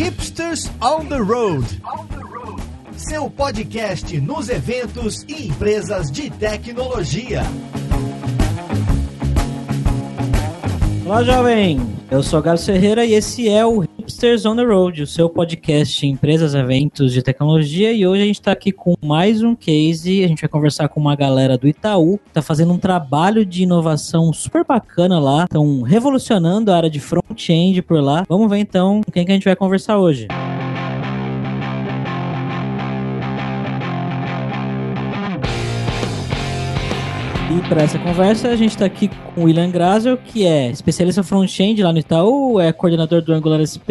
Hipsters on the Road. Seu podcast nos eventos e empresas de tecnologia. Olá, jovem! Eu sou Garo Ferreira e esse é o Hipsters on the Road, o seu podcast empresas, eventos de tecnologia. E hoje a gente está aqui com mais um case. A gente vai conversar com uma galera do Itaú que está fazendo um trabalho de inovação super bacana lá. Estão revolucionando a área de front-end por lá. Vamos ver então com quem que a gente vai conversar hoje. E para essa conversa, a gente está aqui com o William Grazel, que é especialista front-end lá no Itaú, é coordenador do Angular SP,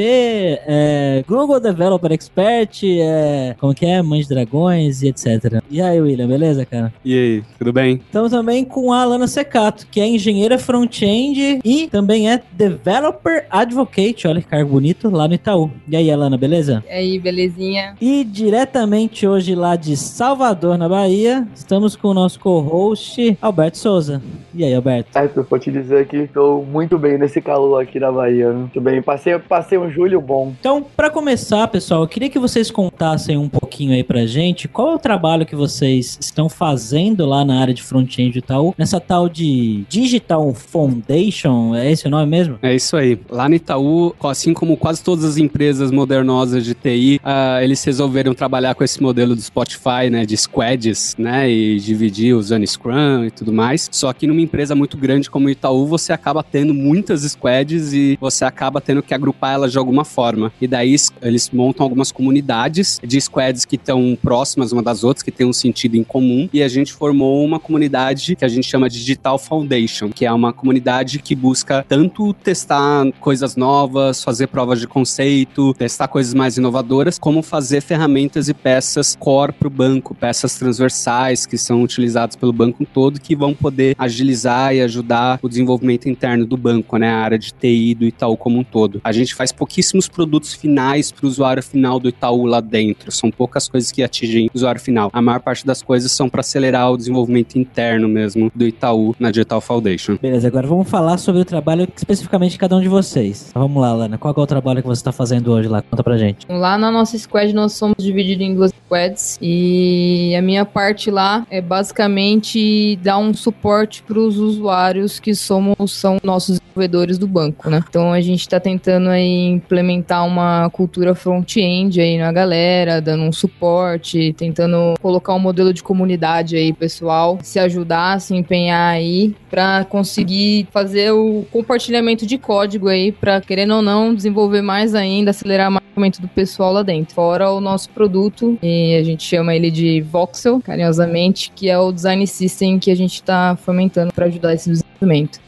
é Google Developer Expert, é, como que é, Mãe de Dragões e etc. E aí, William, beleza, cara? E aí, tudo bem? Estamos também com a Alana Secato, que é engenheira front-end e também é Developer Advocate, olha que cargo bonito, lá no Itaú. E aí, Alana, beleza? E aí, belezinha? E diretamente hoje lá de Salvador, na Bahia, estamos com o nosso co-host, Alberto Souza. E aí, Alberto? Certo, vou te dizer que estou muito bem nesse calor aqui na Bahia. Muito bem. Passei, passei um julho bom. Então, para começar, pessoal, eu queria que vocês contassem um pouquinho aí pra gente qual é o trabalho que vocês estão fazendo lá na área de front-end e tal, nessa tal de Digital Foundation, é esse o nome mesmo? É isso aí. Lá no Itaú, assim como quase todas as empresas modernosas de TI, uh, eles resolveram trabalhar com esse modelo do Spotify, né, de squads, né, e dividir usando Scrum e tudo mais. Só que numa empresa muito grande como o Itaú, você acaba tendo muitas squads e você acaba tendo que agrupar elas de alguma forma. E daí eles montam algumas comunidades de squads que estão próximas uma das outras, que tem um sentido em comum. E a gente formou uma comunidade que a gente chama de Digital Foundation, que é uma comunidade que busca tanto testar coisas novas, fazer provas de conceito, testar coisas mais inovadoras, como fazer ferramentas e peças core para o banco, peças transversais que são utilizadas pelo banco todo, que vão poder agilizar e ajudar o desenvolvimento interno do banco, né, a área de TI do Itaú como um todo. A gente faz pouquíssimos produtos finais para o usuário final do Itaú lá dentro, são poucas coisas que atingem o usuário final. A maior parte das coisas são para acelerar o desenvolvimento interno mesmo do Itaú na Digital Foundation. Beleza, agora vamos falar sobre o trabalho especificamente de cada um de vocês. Vamos lá, Lana, qual é o trabalho que você está fazendo hoje lá? Conta pra gente. Lá na nossa squad nós somos divididos em duas squads e a minha parte lá é basicamente dar um suporte para os usuários que somos são nossos desenvolvedores do banco, né? Então a gente está tentando aí implementar uma cultura front-end aí na galera, dando um suporte, tentando colocar um modelo de comunidade aí pessoal, se ajudar, se empenhar aí para conseguir fazer o compartilhamento de código aí para querendo ou não desenvolver mais ainda, acelerar mais o desenvolvimento do pessoal lá dentro. Fora o nosso produto, e a gente chama ele de Voxel, carinhosamente, que é o design system que a gente está fomentando para ajudar esse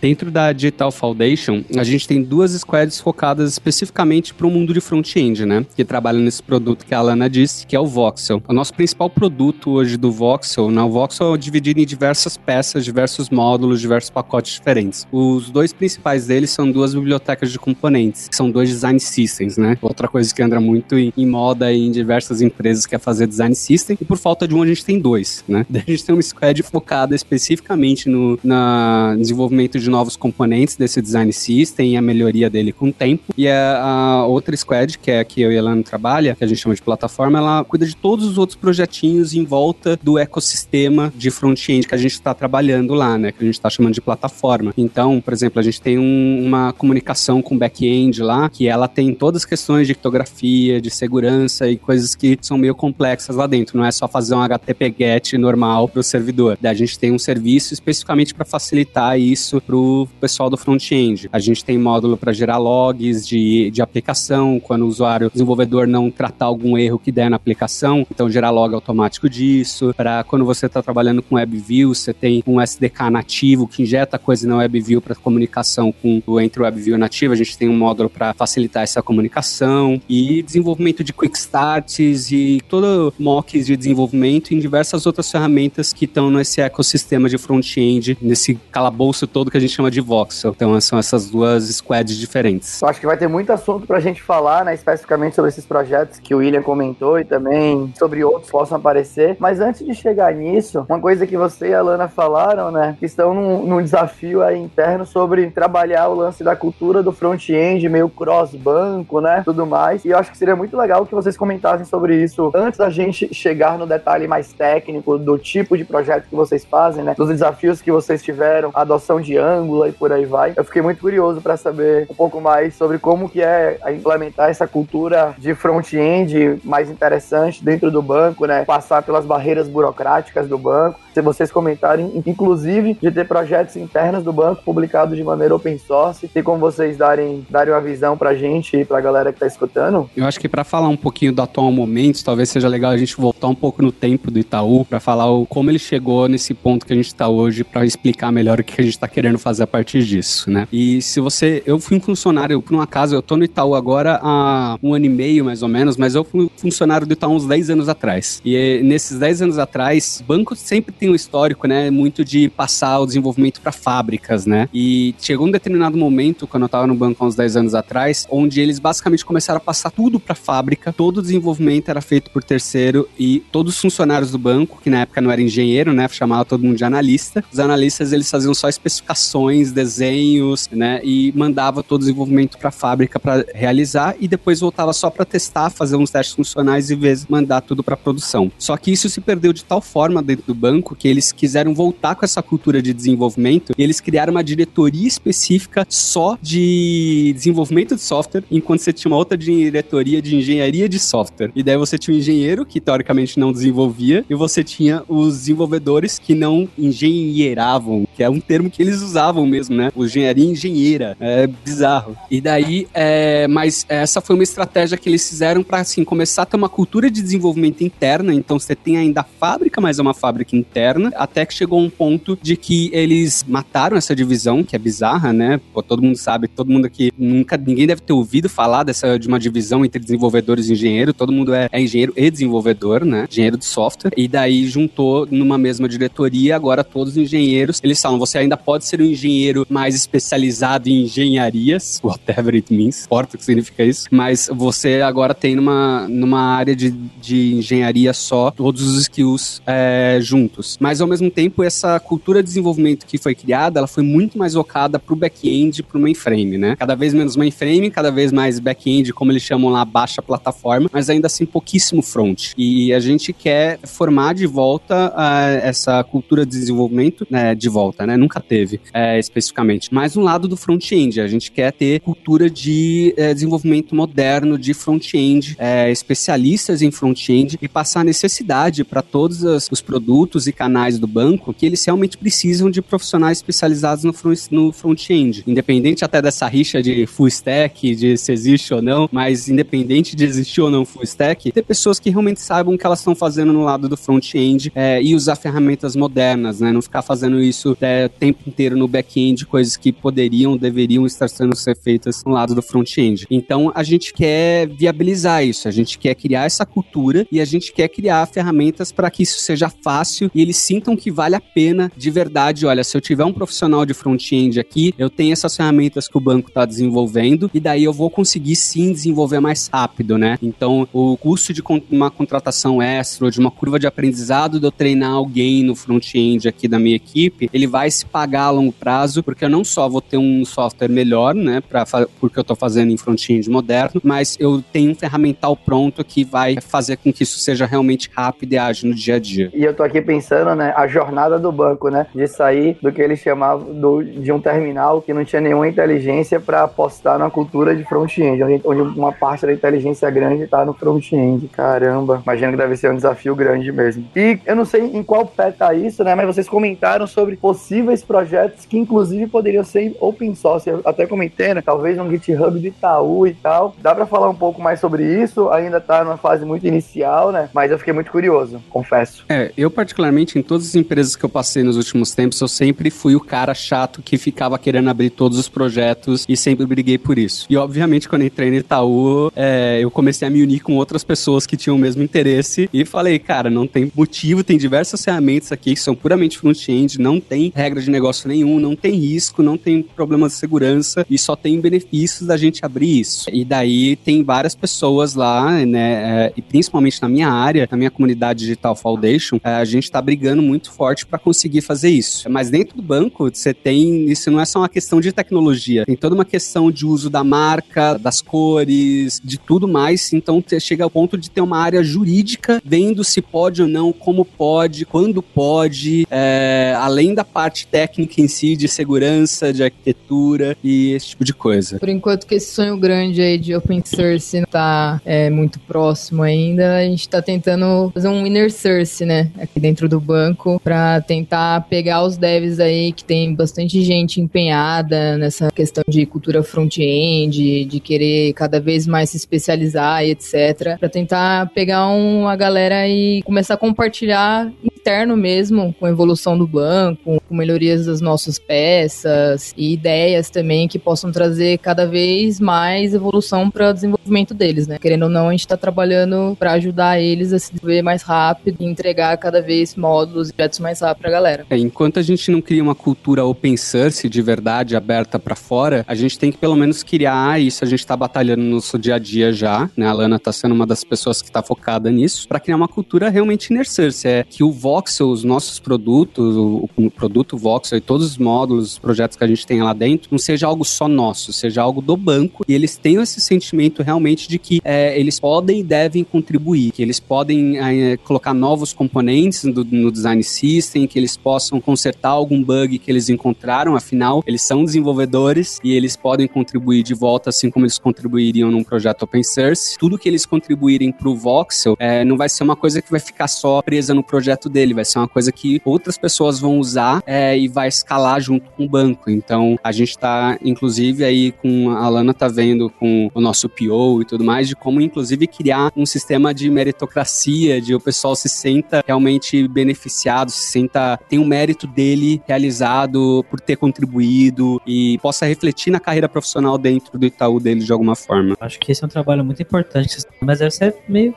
Dentro da Digital Foundation, a gente tem duas squads focadas especificamente para o mundo de front-end, né? Que trabalham nesse produto que a Alana disse, que é o Voxel. O nosso principal produto hoje do Voxel, né? O Voxel é dividido em diversas peças, diversos módulos, diversos pacotes diferentes. Os dois principais deles são duas bibliotecas de componentes, que são dois design systems, né? Outra coisa que anda muito em, em moda em diversas empresas que é fazer design system, e por falta de um a gente tem dois, né? A gente tem uma squad focada especificamente no na desenvolvimento de novos componentes desse design system e a melhoria dele com o tempo. E a, a outra squad, que é a que eu e a Elana trabalha, que a gente chama de plataforma, ela cuida de todos os outros projetinhos em volta do ecossistema de front-end que a gente está trabalhando lá, né? Que a gente está chamando de plataforma. Então, por exemplo, a gente tem um, uma comunicação com back-end lá, que ela tem todas as questões de criptografia, de segurança e coisas que são meio complexas lá dentro. Não é só fazer um HTTP GET normal para o servidor. A gente tem um serviço especificamente para facilitar isso para o pessoal do front-end. A gente tem módulo para gerar logs de, de aplicação, quando o usuário, desenvolvedor não tratar algum erro que der na aplicação, então gerar log automático disso. Para quando você está trabalhando com WebView, você tem um SDK nativo que injeta coisa na WebView para comunicação com entre o WebView nativo. A gente tem um módulo para facilitar essa comunicação e desenvolvimento de quick starts e todo mocks de desenvolvimento em diversas outras ferramentas que estão nesse ecossistema de front-end, nesse calabouço isso todo que a gente chama de voxel. Então são essas duas squads diferentes. Eu acho que vai ter muito assunto pra gente falar, né, especificamente sobre esses projetos que o William comentou e também sobre outros que possam aparecer. Mas antes de chegar nisso, uma coisa que você e a Lana falaram, né, que estão num, num desafio aí interno sobre trabalhar o lance da cultura do front-end, meio cross-banco, né, tudo mais. E eu acho que seria muito legal que vocês comentassem sobre isso antes da gente chegar no detalhe mais técnico do tipo de projeto que vocês fazem, né, dos desafios que vocês tiveram, adoção de Angular e por aí vai. Eu fiquei muito curioso para saber um pouco mais sobre como que é implementar essa cultura de front-end mais interessante dentro do banco, né, passar pelas barreiras burocráticas do banco. Se vocês comentarem, inclusive, de ter projetos internos do banco publicados de maneira open source, e como vocês darem, darem uma visão pra gente e pra galera que tá escutando. Eu acho que para falar um pouquinho do atual momento, talvez seja legal a gente voltar um pouco no tempo do Itaú, para falar o, como ele chegou nesse ponto que a gente tá hoje, para explicar melhor o que a gente tá querendo fazer a partir disso, né? E se você. Eu fui um funcionário, por um acaso, eu tô no Itaú agora há um ano e meio, mais ou menos, mas eu fui funcionário do Itaú uns 10 anos atrás. E eh, nesses 10 anos atrás, banco sempre tem um histórico, né, muito de passar o desenvolvimento para fábricas, né? E chegou um determinado momento, quando eu tava no banco há uns 10 anos atrás, onde eles basicamente começaram a passar tudo para fábrica, todo o desenvolvimento era feito por terceiro e todos os funcionários do banco, que na época não era engenheiro, né, chamava todo mundo de analista, os analistas eles faziam só especificações, desenhos, né, e mandava todo o desenvolvimento para fábrica para realizar e depois voltava só para testar, fazer uns testes funcionais e vezes mandar tudo para produção. Só que isso se perdeu de tal forma dentro do banco que eles quiseram voltar com essa cultura de desenvolvimento e eles criaram uma diretoria específica só de desenvolvimento de software, enquanto você tinha uma outra diretoria de engenharia de software. E daí você tinha um engenheiro que teoricamente não desenvolvia e você tinha os desenvolvedores que não engenheiravam, que é um termo que eles usavam mesmo, né? O engenharia engenheira. É bizarro. E daí, é, mas essa foi uma estratégia que eles fizeram para assim começar a ter uma cultura de desenvolvimento interna. Então você tem ainda a fábrica, mas é uma fábrica interna, até que chegou um ponto de que eles mataram essa divisão, que é bizarra, né? Pô, todo mundo sabe, todo mundo aqui nunca, ninguém deve ter ouvido falar dessa de uma divisão entre desenvolvedores e engenheiro. Todo mundo é, é engenheiro e desenvolvedor, né? Engenheiro de software. E daí juntou numa mesma diretoria. Agora todos os engenheiros eles falam: você ainda pode ser um engenheiro mais especializado em engenharias, whatever it means, importa o que significa isso, mas você agora tem numa, numa área de, de engenharia só todos os skills é, juntos. Mas ao mesmo tempo, essa cultura de desenvolvimento que foi criada, ela foi muito mais vocada pro back-end pro mainframe, né? Cada vez menos mainframe, cada vez mais back-end, como eles chamam lá, baixa plataforma, mas ainda assim pouquíssimo front. E a gente quer formar de volta uh, essa cultura de desenvolvimento, né, de volta, né? Nunca teve, é, especificamente. Mas no lado do front-end, a gente quer ter cultura de é, desenvolvimento moderno de front-end, é, especialistas em front-end e passar a necessidade para todos os, os, produtos e canais do banco que eles realmente precisam de profissionais especializados no, front, no front-end. Independente até dessa rixa de full stack, de se existe ou não, mas independente de existir ou não full stack, ter pessoas que realmente saibam o que elas estão fazendo no lado do front-end é, e usar ferramentas modernas, né? Não ficar fazendo isso é, o tempo inteiro no back-end, coisas que poderiam, deveriam estar sendo ser feitas no lado do front-end. Então a gente quer viabilizar isso, a gente quer criar essa cultura e a gente quer criar ferramentas para que isso seja fácil e eles sintam que vale a pena de verdade. Olha, se eu tiver um profissional de front-end aqui, eu tenho essas ferramentas que o banco está desenvolvendo e daí eu vou conseguir sim desenvolver mais rápido, né? Então o custo de uma contratação extra ou de uma curva de aprendizado de eu treinar alguém no front-end aqui da minha equipe, ele vai se pagar a longo prazo, porque eu não só vou ter um software melhor, né, pra, porque eu estou fazendo em front-end moderno, mas eu tenho um ferramental pronto que vai fazer com que isso seja realmente rápido e ágil no dia a dia. E eu tô aqui pensando, né, a jornada do banco, né, de sair do que eles chamavam do, de um terminal que não tinha nenhuma inteligência para apostar na cultura de front-end, onde, uma parte da inteligência grande está no front-end. Caramba, imagino que deve ser um desafio grande mesmo. E eu não sei em qual pé tá isso, né, mas vocês comentaram sobre possíveis projetos que inclusive poderiam ser open source. Eu até comentei, né, talvez um GitHub do Itaú e tal. Dá para falar um pouco mais sobre isso? Ainda tá numa fase muito inicial, né? Mas eu fiquei muito curioso, confesso. É, eu particularmente em todas as empresas que eu passei nos últimos tempos, eu sempre fui o cara chato que ficava querendo abrir todos os projetos e sempre briguei por isso. E obviamente quando entrei no Itaú, é, eu comecei a me unir com outras pessoas que tinham o mesmo interesse e falei, cara, não tem motivo, tem diversas ferramentas aqui que são puramente front-end, não tem regra de negócio nenhum, não tem risco, não tem problema de segurança e só tem benefícios da gente abrir isso. E daí tem várias pessoas lá, né, é, e principalmente na minha área, na minha comunidade Digital Foundation, é, a gente está brigando muito forte para conseguir fazer isso. Mas dentro do banco, você tem, isso não é só uma questão de tecnologia, tem toda uma questão de uso da marca, das cores, de tudo mais. Então chega ao ponto de ter uma área jurídica vendo se pode ou não, como pode, quando pode, é, além da parte técnica em si, de segurança, de arquitetura e esse tipo de coisa. Por enquanto que esse sonho grande aí de open source não tá é, muito próximo ainda, a gente tá tentando fazer um inner source, né, aqui dentro do banco, para tentar pegar os devs aí que tem bastante gente empenhada nessa questão de cultura front-end, de querer cada vez mais se especializar e etc, para tentar pegar uma galera e começar a compartilhar interno mesmo, com a evolução do banco, com melhorias das nossas peças e ideias também que possam trazer cada vez mais evolução para o desenvolvimento deles, né? Querendo ou não, a gente está trabalhando para ajudar eles a se desenvolver mais rápido e entregar cada vez módulos e projetos mais rápido para a galera. É, enquanto a gente não cria uma cultura open source de verdade aberta para fora, a gente tem que pelo menos criar isso. A gente está batalhando no nosso dia a dia já, né? A Lana está sendo uma das pessoas que está focada nisso para criar uma cultura realmente inner source, é que o Voxel, os nossos produtos, o, o produto Voxel e todos os módulos, os projetos que a gente tem lá dentro, não seja algo só nosso, seja algo do banco e eles tenham esse sentimento realmente de que é, eles podem e devem contribuir, que eles podem é, colocar novos componentes no, no design system, que eles possam consertar algum bug que eles encontraram, afinal, eles são desenvolvedores e eles podem contribuir de volta, assim como eles contribuiriam num projeto open source. Tudo que eles contribuírem para o Voxel é, não vai ser uma coisa que vai ficar só presa no projeto dele, vai ser uma coisa que outras pessoas vão usar é, e vai escalar junto com o banco. Então, a gente está, inclusive, aí com a Lana tá vendo com o nosso PO e tudo mais, de como, inclusive, criar um sistema de meritocracia, de o pessoal se senta realmente beneficiado, se senta, tem o um mérito dele realizado por ter contribuído e possa refletir na carreira profissional dentro do Itaú dele de alguma forma. Acho que esse é um trabalho muito importante, mas deve ser meio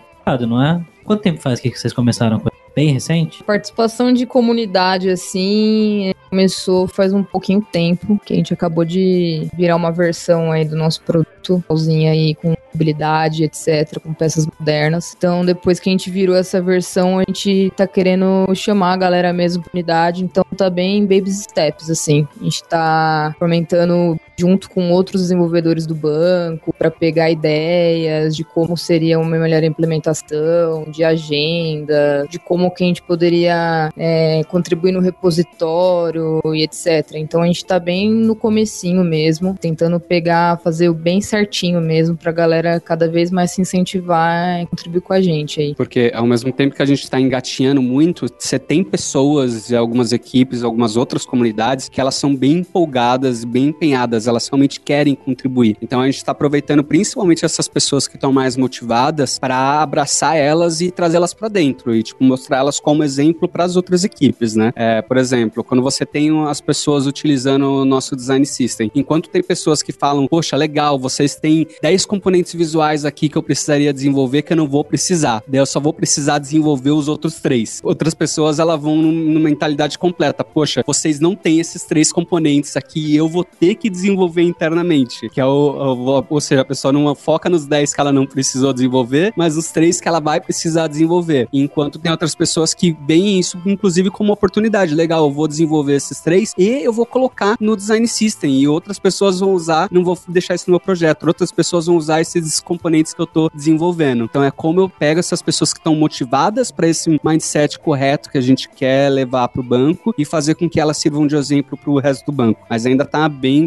não é? Quanto tempo faz que vocês começaram com bem recente? Participação de comunidade, assim, começou faz um pouquinho tempo, que a gente acabou de virar uma versão aí do nosso produto, aí com habilidade, etc, com peças modernas. Então, depois que a gente virou essa versão, a gente tá querendo chamar a galera mesmo pra unidade, então tá bem baby steps, assim. A gente tá fomentando junto com outros desenvolvedores do banco para pegar ideias de como seria uma melhor implementação, de agenda, de como que a gente poderia é, contribuir no repositório e etc. Então a gente está bem no comecinho mesmo, tentando pegar, fazer o bem certinho mesmo para a galera cada vez mais se incentivar e contribuir com a gente aí. Porque ao mesmo tempo que a gente está engatinhando muito, você tem pessoas algumas equipes, algumas outras comunidades que elas são bem empolgadas, bem empenhadas elas realmente querem contribuir. Então a gente está aproveitando principalmente essas pessoas que estão mais motivadas para abraçar elas e trazê-las para dentro e tipo mostrar elas como exemplo para as outras equipes, né? É, por exemplo, quando você tem as pessoas utilizando o nosso design system, enquanto tem pessoas que falam, poxa, legal, vocês têm 10 componentes visuais aqui que eu precisaria desenvolver que eu não vou precisar, daí eu só vou precisar desenvolver os outros três. Outras pessoas elas vão numa mentalidade completa, poxa, vocês não têm esses três componentes aqui eu vou ter que desenvolver desenvolver internamente. Que é o, o, ou seja, a pessoa não foca nos 10 que ela não precisou desenvolver, mas os 3 que ela vai precisar desenvolver. Enquanto tem outras pessoas que veem isso, inclusive, como oportunidade. Legal, eu vou desenvolver esses três e eu vou colocar no design system. E outras pessoas vão usar, não vou deixar isso no meu projeto. Outras pessoas vão usar esses componentes que eu tô desenvolvendo. Então é como eu pego essas pessoas que estão motivadas para esse mindset correto que a gente quer levar para o banco e fazer com que elas sirvam de exemplo para o resto do banco. Mas ainda tá bem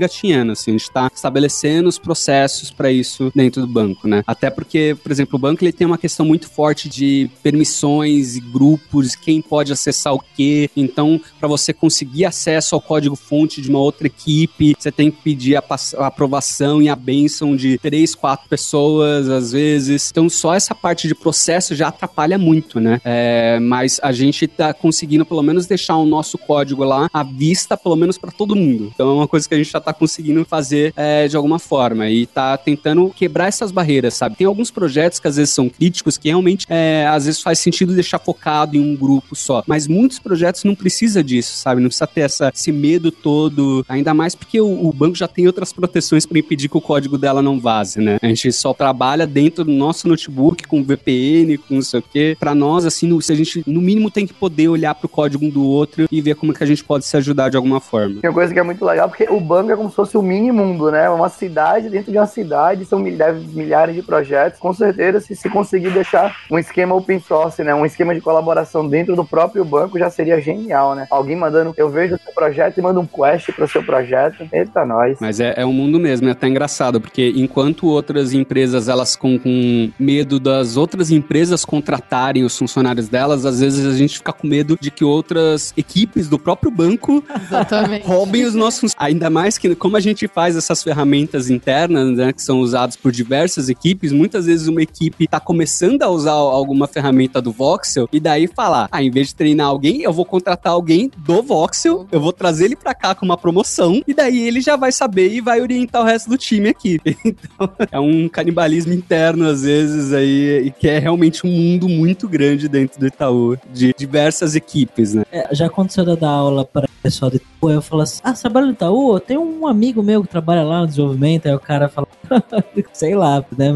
assim, a gente está estabelecendo os processos para isso dentro do banco, né? Até porque, por exemplo, o banco ele tem uma questão muito forte de permissões e grupos, quem pode acessar o quê. Então, para você conseguir acesso ao código-fonte de uma outra equipe, você tem que pedir a, a aprovação e a benção de três, quatro pessoas, às vezes. Então, só essa parte de processo já atrapalha muito, né? É, mas a gente está conseguindo, pelo menos, deixar o nosso código lá à vista, pelo menos para todo mundo. Então, é uma coisa que a gente já está conseguindo conseguindo fazer é, de alguma forma e tá tentando quebrar essas barreiras, sabe? Tem alguns projetos que às vezes são críticos que realmente é, às vezes faz sentido deixar focado em um grupo só, mas muitos projetos não precisa disso, sabe? Não precisa ter essa, esse medo todo, ainda mais porque o, o banco já tem outras proteções para impedir que o código dela não vaze, né? A gente só trabalha dentro do nosso notebook com VPN, com não sei o quê. Para nós, assim, se a gente no mínimo tem que poder olhar pro código um do outro e ver como que a gente pode se ajudar de alguma forma. Tem uma coisa que é muito legal, porque o banco é como se fosse o mini mundo, né? Uma cidade dentro de uma cidade, são milhares de projetos. Com certeza, se, se conseguir deixar um esquema open source, né? Um esquema de colaboração dentro do próprio banco já seria genial, né? Alguém mandando, eu vejo o seu projeto e manda um quest pro seu projeto. Eita, nós. Mas é, é um mundo mesmo, é até engraçado, porque enquanto outras empresas, elas com, com medo das outras empresas contratarem os funcionários delas, às vezes a gente fica com medo de que outras equipes do próprio banco roubem os nossos. Ainda mais que, como a gente faz essas ferramentas internas, né, que são usadas por diversas equipes, muitas vezes uma equipe está começando a usar alguma ferramenta do Voxel e daí falar, ah, em vez de treinar alguém, eu vou contratar alguém do Voxel, eu vou trazer ele para cá com uma promoção e daí ele já vai saber e vai orientar o resto do time aqui. Então, é um canibalismo interno às vezes aí que é realmente um mundo muito grande dentro do Itaú, de diversas equipes, né? É, já aconteceu dar aula para pessoal do Itaú, eu falo assim, ah, trabalha no Itaú? Tem um amigo meu que trabalha lá no desenvolvimento, aí o cara fala, sei lá, né,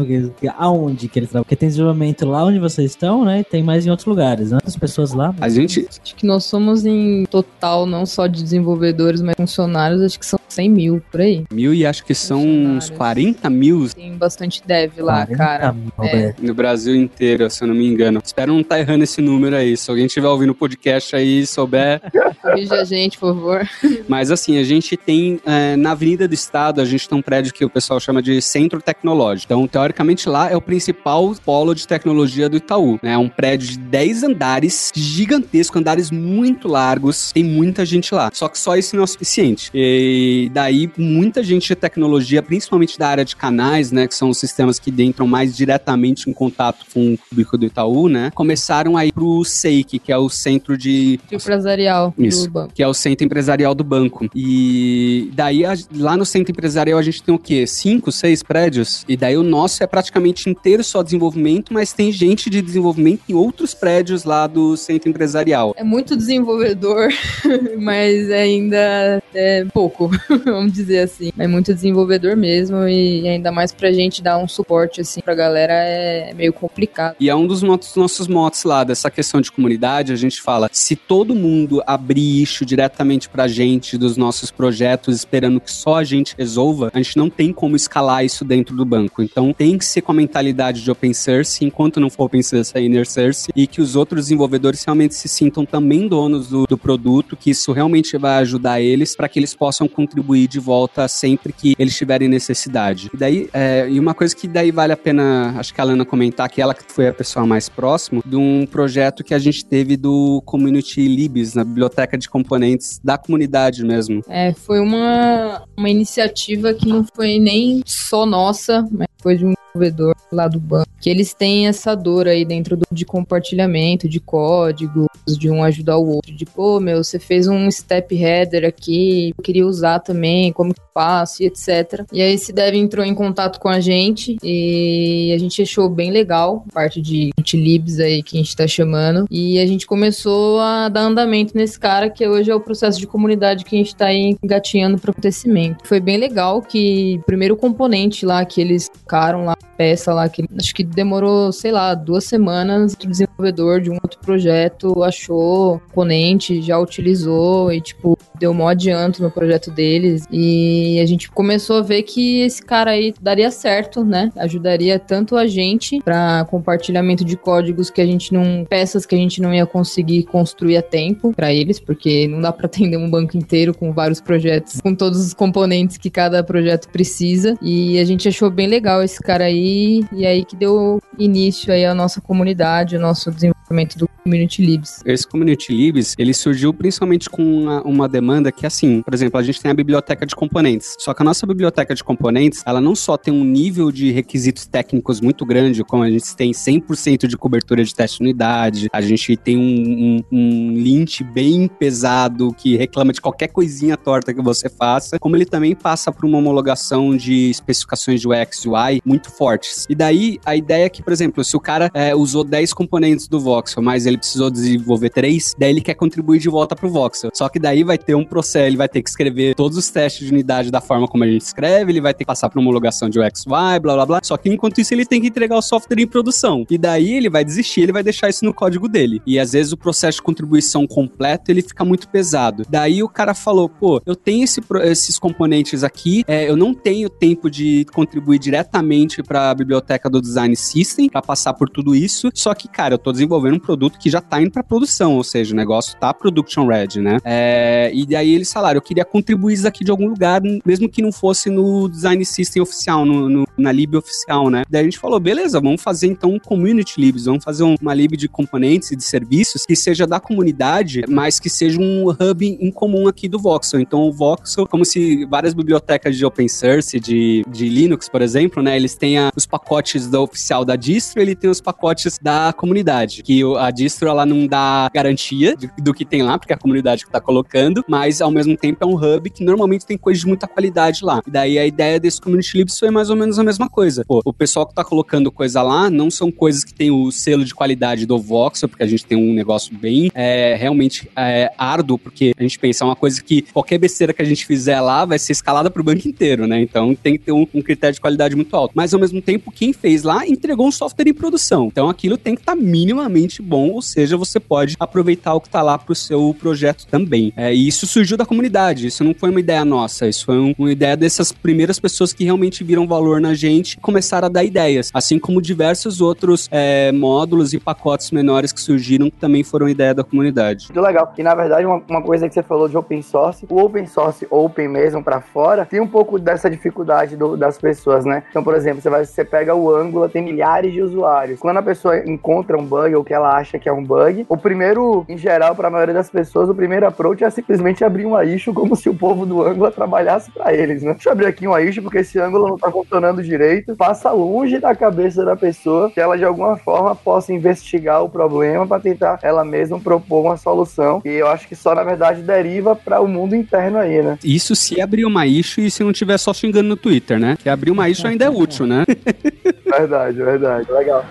aonde que ele trabalha? Porque tem desenvolvimento lá onde vocês estão, né, e tem mais em outros lugares, né? As pessoas lá. A gente... Acho que nós somos em total, não só de desenvolvedores, mas funcionários, acho que são 100 mil, por aí. Mil e acho que são uns 40 mil. Tem bastante dev lá, cara. Mil, é. No Brasil inteiro, se eu não me engano. Espero não estar tá errando esse número aí. Se alguém estiver ouvindo o podcast aí e souber. Avisa a gente, por favor. Mas assim, a gente tem é, na Avenida do Estado, a gente tem um prédio que o pessoal chama de Centro Tecnológico. Então, teoricamente, lá é o principal polo de tecnologia do Itaú. Né? É um prédio de 10 andares, gigantesco, andares muito largos. Tem muita gente lá. Só que só isso não é o suficiente. E daí, muita gente de tecnologia, principalmente da área de canais, né? Que são os sistemas que entram mais diretamente em contato com o público do Itaú, né? Começaram a ir pro SEIC, que é o centro de. Empresarial Isso, do banco. Que é o centro empresarial do banco. E daí, lá no centro empresarial, a gente tem o quê? Cinco, seis prédios? E daí o nosso é praticamente inteiro só desenvolvimento, mas tem gente de desenvolvimento em outros prédios lá do centro empresarial. É muito desenvolvedor, mas ainda é pouco, vamos dizer assim. É muito desenvolvedor mesmo e ainda mais pra gente dar um suporte assim pra galera é meio complicado. E é um dos nossos motos lá dessa questão de comunidade, a gente fala, se todo mundo abrir isso diretamente pra gente dos nossos projetos esperando que só a gente resolva, a gente não tem como escalar isso dentro do banco. Então tem que ser com a mentalidade de open source, enquanto não for open source, é inner source, e que os outros desenvolvedores realmente se sintam também donos do, do produto, que isso realmente vai ajudar eles para que eles possam contribuir de volta sempre que eles tiverem necessidade. E daí, é, e uma coisa que daí vale a pena, acho que a Lana comentar, que ela que foi a pessoa mais próxima, de um projeto que a gente teve do Community Libs, na biblioteca de componentes da comunidade mesmo. É, foi uma, uma iniciativa que não foi nem só nossa, mas foi de um desenvolvedor lá do banco, que eles têm essa dor aí dentro do, de compartilhamento de códigos, de um ajudar o outro, de pô, meu, você fez um step header aqui, eu queria usar também, como que faço e etc. E aí esse dev entrou em contato com a gente e a gente achou bem legal, parte de libs aí que a gente tá chamando, e a gente começou a dar andamento nesse cara, que hoje é o processo de comunidade que a gente tá aí engatinhando pro acontecimento. Foi bem legal que o primeiro componente lá que eles ficaram lá, peça lá, que acho que demorou, sei lá, duas semanas, o desenvolvedor de um outro projeto achou componente, já utilizou e, tipo, deu mó adianto no projeto deles. E a gente começou a ver que esse cara aí daria certo, né? Ajudaria tanto a gente para compartilhamento de códigos que a gente não. peças que a gente não ia conseguir construir a tempo para eles, porque não dá para atender um banco inteiro com vários projetos, com todos os componentes que cada projeto precisa. E a gente achou bem legal esse cara aí, e aí que deu início aí à nossa comunidade, ao nosso desenvolvimento do Community Libs. Esse Community Libs, ele surgiu principalmente com uma, uma, demanda que, assim, por exemplo, a gente tem a biblioteca de componentes. Só que a nossa biblioteca de componentes, ela não só tem um nível de requisitos técnicos muito grande, como a gente tem 100% de cobertura de teste de unidade, a gente tem um, um, um lint bem pesado que reclama de qualquer coisinha torta que você faça, como ele também passa por uma homologação de especificações de UX e UI muito fortes. E daí, a ideia é que, por exemplo, se o cara é, usou 10 componentes do Voxel, mas ele precisou desenvolver 3, daí ele quer contribuir de volta pro Voxel. Só que daí vai ter um processo, ele vai ter que escrever todos os testes de unidade da forma como a gente escreve, ele vai ter que passar por homologação de UX UI, blá blá blá. Só que enquanto isso ele tem que entregar o software em produção. E daí ele vai desistir, ele vai deixar isso no código dele. E às vezes o processo de contribuição completo ele fica muito pesado. Daí o cara falou, pô, eu tenho esse, esses componentes aqui, é, eu não tenho tempo de contribuir diretamente para a biblioteca do Design System para passar por tudo isso. Só que, cara, eu tô desenvolvendo um produto que já tá indo para produção, ou seja, o negócio tá production ready, né? É, e daí eles falaram, eu queria contribuir isso aqui de algum lugar, mesmo que não fosse no Design System oficial, no, no, na lib oficial, né? Daí a gente falou, beleza, vamos fazer então um community libs, vamos fazer um, uma lib de componentes e de serviços que seja da comunidade, mas que seja um hub em comum aqui do Voxel. Então o Voxel, como se várias bibliotecas de open source, de, de Linux, por exemplo, né? Eles têm os pacotes da oficial da distro, ele tem os pacotes da comunidade, que a distro ela não dá garantia do que tem lá, porque é a comunidade que tá colocando, mas ao mesmo tempo é um hub que normalmente tem coisas de muita qualidade lá. E daí a ideia desse community libs foi mais ou menos a mesma coisa. Pô, o pessoal que tá colocando coisa lá não são coisas que tem o selo de qualidade do Voxel, porque a gente tem um negócio bem é, realmente é, árduo, porque a gente pensa é uma coisa que qualquer besteira que a gente fizer lá vai ser escalada pro banco inteiro, né? Então tem que ter um, um critério de qualidade muito alto. Mas ao mesmo tempo, quem fez lá entregou um software em produção. Então aquilo tem que estar tá minimamente bom, ou seja, você pode aproveitar o que tá lá pro seu projeto também. É, e isso surgiu da comunidade, isso não foi uma ideia nossa, isso foi um, uma ideia dessas primeiras pessoas que realmente viram valor na gente e começaram a dar ideias, assim como diversos outros é, módulos e pacotes menores que surgiram que também foram ideia da comunidade. Muito legal. E na verdade, uma, uma coisa que você falou de open source, o open source open mesmo para fora, tem um pouco dessa dificuldade do, das pessoas, né? Então, por exemplo, você, vai, você pega o Angular, tem milhares de usuários. Quando a pessoa encontra um bug ou que ela acha que é um bug, o primeiro, em geral, para a maioria das pessoas, o primeiro approach é simplesmente abrir uma issue como se o povo do Angular trabalhasse para eles, né? Deixa eu abrir aqui uma issue porque esse Angular não tá funcionando direito. Passa longe da cabeça da pessoa que ela de alguma forma possa investigar o problema para tentar ela mesma propor uma solução. E eu acho que só na verdade deriva para o mundo interno aí, né? Isso se abrir uma issue e se não tiver só xingando no Twitter, né? Que abrir uma issue ainda é útil, né? verdade, verdade. Legal.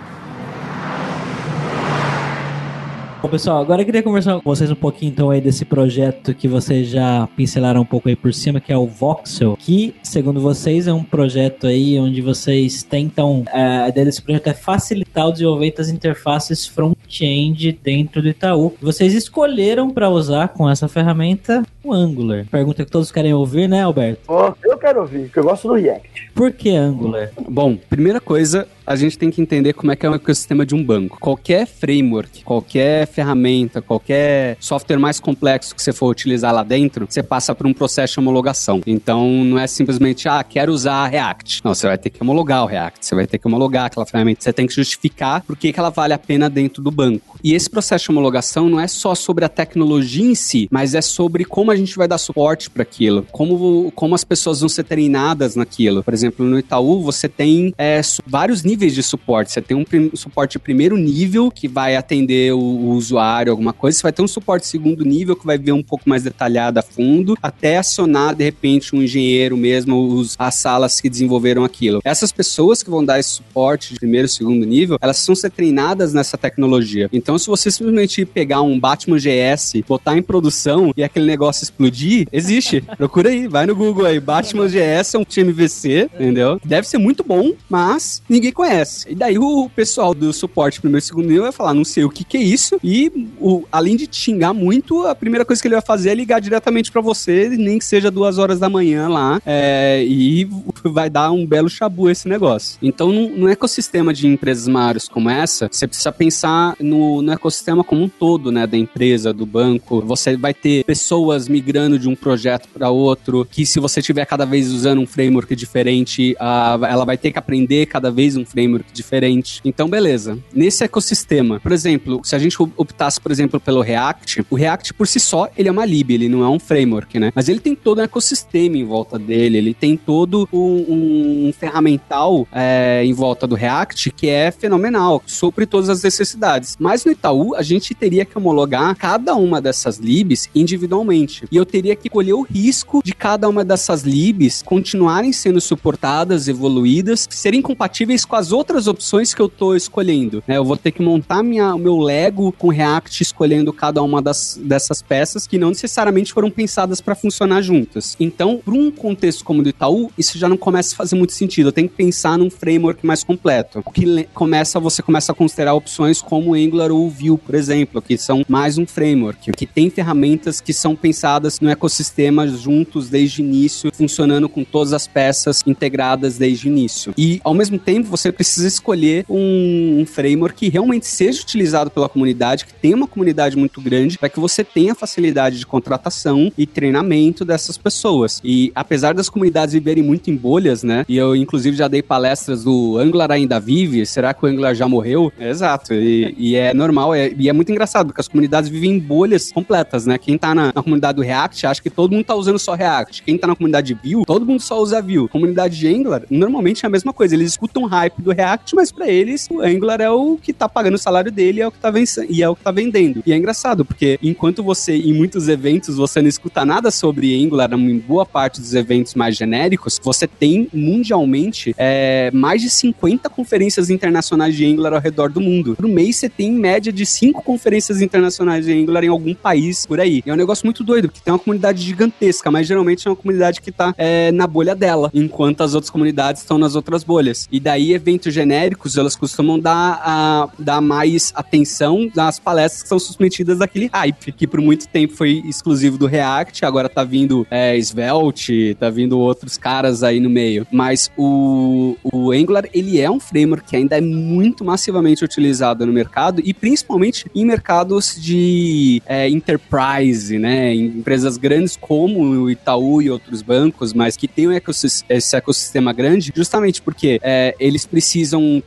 Bom, pessoal, agora eu queria conversar com vocês um pouquinho então aí desse projeto que vocês já pincelaram um pouco aí por cima, que é o Voxel, que, segundo vocês, é um projeto aí onde vocês tentam, é, a ideia desse projeto é facilitar o desenvolvimento das interfaces front-end dentro do Itaú. Vocês escolheram para usar com essa ferramenta o Angular. Pergunta que todos querem ouvir, né, Alberto? Oh, eu quero ouvir, porque eu gosto do React. Por que Angular? Bom, primeira coisa, a gente tem que entender como é que é o ecossistema de um banco. Qualquer framework, qualquer ferramenta, qualquer software mais complexo que você for utilizar lá dentro, você passa por um processo de homologação. Então, não é simplesmente, ah, quero usar React. Não, você vai ter que homologar o React, você vai ter que homologar aquela ferramenta, você tem que justificar por que, que ela vale a pena dentro do banco. E esse processo de homologação não é só sobre a tecnologia em si, mas é sobre como a gente vai dar suporte para aquilo, como, como as pessoas vão ser treinadas naquilo. Por exemplo, no Itaú, você tem é, vários níveis níveis de suporte. Você tem um suporte primeiro nível, que vai atender o, o, usuário, alguma coisa. Você vai ter um suporte segundo nível, que vai ver um pouco mais detalhado a fundo, até acionar, de repente, um engenheiro mesmo, os, as salas que desenvolveram aquilo. Essas pessoas que vão dar esse suporte de primeiro e segundo nível, elas precisam ser treinadas nessa tecnologia. Então, se você simplesmente pegar um Batman GS, botar em produção e aquele negócio explodir, existe. Procura aí, vai no Google aí. Batman GS é um time VC, entendeu? Deve ser muito bom, mas ninguém conhece. E daí o pessoal do suporte primeiro e segundo nível vai falar, não sei o que que é isso, e o, além de xingar muito, a primeira coisa que ele vai fazer é ligar diretamente para você, nem que seja duas horas da manhã lá, é, e vai dar um belo chabu esse negócio. Então, num ecossistema de empresas maiores como essa, você precisa pensar no, no, no ecossistema como um todo, né, da empresa, do banco. Você vai ter pessoas migrando de um projeto para outro, que se você tiver cada vez usando um framework diferente, uh, ela vai ter que aprender cada vez um framework diferente. Então, beleza. Nesse ecossistema, por exemplo, se a gente optasse, por exemplo, pelo React, o React por si só, ele é uma lib, ele não é um framework, né? Mas ele tem todo um ecossistema em volta dele, ele tem todo um, um ferramental é, em volta do React que é fenomenal, supre todas as necessidades. Mas no Itaú, a gente teria que homologar cada uma dessas libs individualmente. E eu teria que colher o risco de cada uma dessas libs continuarem sendo suportadas, evoluídas, serem compatíveis com as outras opções que eu estou escolhendo. Né? Eu vou ter que montar minha, o meu Lego com React escolhendo cada uma das, dessas peças que não necessariamente foram pensadas para funcionar juntas. Então, para um contexto como o do Itaú, isso já não começa a fazer muito sentido. Eu tenho que pensar num framework mais completo. O que começa, você começa a considerar opções como Angular ou Vue, por exemplo, que são mais um framework, que tem ferramentas que são pensadas no ecossistema juntos desde o início, funcionando com todas as peças integradas desde o início. E, ao mesmo tempo, você precisa escolher um, framework que realmente seja utilizado pela comunidade, que tenha uma comunidade muito grande, para que você tenha facilidade de contratação e treinamento dessas pessoas. E apesar das comunidades viverem muito em bolhas, né? E eu, inclusive, já dei palestras do Angular ainda vive, será que o Angular já morreu? Exato. E, e é normal, é, e é muito engraçado, porque as comunidades vivem em bolhas completas, né? Quem tá na, na, comunidade do React acha que todo mundo tá usando só React. Quem tá na comunidade de Vue, todo mundo só usa Vue. Comunidade de Angular, normalmente é a mesma coisa. Eles escutam hype do React, mas para eles o Angular é o que tá pagando o salário dele é o que tá vencendo, e é o que tá vendendo. E é engraçado, porque enquanto você, em muitos eventos, você não escuta nada sobre Angular, em boa parte dos eventos mais genéricos, você tem mundialmente é, mais de 50 conferências internacionais de Angular ao redor do mundo. Por mês você tem em média de 5 conferências internacionais de Angular em algum país por aí. E é um negócio muito doido, porque tem uma comunidade gigantesca, mas geralmente é uma comunidade que tá é, na bolha dela, enquanto as outras comunidades estão nas outras bolhas. E daí, eventos genéricos, elas costumam dar, a, dar mais atenção nas palestras que são submetidas daquele hype, que por muito tempo foi exclusivo do React, agora tá vindo é, Svelte, tá vindo outros caras aí no meio. Mas o, o Angular, ele é um framework que ainda é muito massivamente utilizado no mercado e principalmente em mercados de é, enterprise, né? Em empresas grandes como o Itaú e outros bancos, mas que tem um ecossistema, esse ecossistema grande, justamente porque é, eles precisam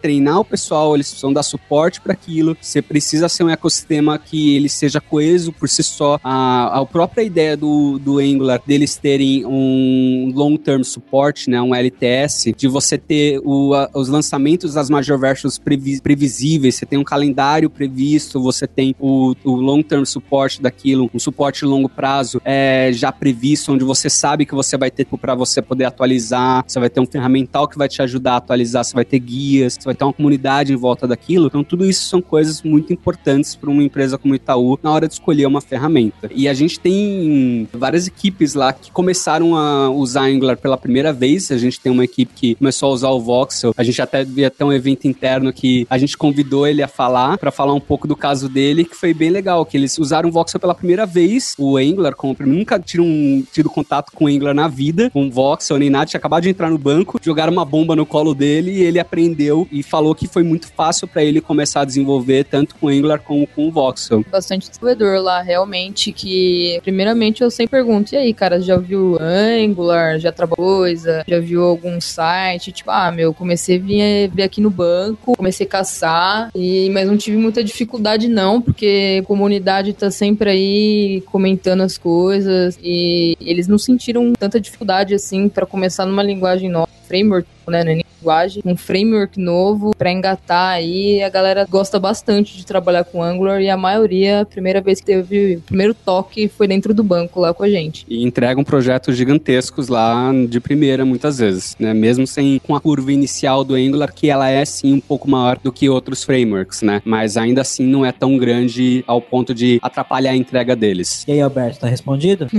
treinar o pessoal, eles precisam dar suporte para aquilo. Você precisa ser um ecossistema que ele seja coeso por si só. A, a própria ideia do, do Angular deles terem um long-term support, né? Um LTS, de você ter o, a, os lançamentos das major versions previ, previsíveis, você tem um calendário previsto, você tem o, o long-term support daquilo, um suporte longo prazo é, já previsto, onde você sabe que você vai ter para você poder atualizar, você vai ter um ferramental que vai te ajudar a atualizar, você vai ter guias, você vai ter uma comunidade em volta daquilo. Então, tudo isso são coisas muito importantes para uma empresa como Itaú na hora de escolher uma ferramenta. E a gente tem várias equipes lá que começaram a usar Angular pela primeira vez. A gente tem uma equipe que começou a usar o Voxel. A gente até devia ter um evento interno que a gente convidou ele a falar, para falar um pouco do caso dele, que foi bem legal, que eles usaram o Voxel pela primeira vez, o Angular como nunca tiram um, tido contato com o Angular na vida, com Voxel nem nada, tinha acabado de entrar no banco, jogaram uma bomba no colo dele e ele aprendeu e falou que foi muito fácil para ele começar a desenvolver tanto com Angular como com o Voxel. Bastante desenvolvedor lá, realmente, que primeiramente eu sempre pergunto, e aí, cara, já viu Angular, já trabalhou coisa, já viu algum site, tipo, ah, meu, comecei a vir, vir aqui no banco, comecei a caçar, e, mas não tive muita dificuldade não, porque a comunidade tá sempre aí comentando as coisas, e eles não sentiram tanta dificuldade assim para começar numa linguagem nova, framework, né, linguagem, um framework novo para engatar aí. A galera gosta bastante de trabalhar com Angular e a maioria, a primeira vez que teve o primeiro toque foi dentro do banco lá com a gente. E entregam projetos gigantescos lá de primeira muitas vezes, né? Mesmo sem com a curva inicial do Angular que ela é sim um pouco maior do que outros frameworks, né? Mas ainda assim não é tão grande ao ponto de atrapalhar a entrega deles. E aí, Alberto, tá respondido?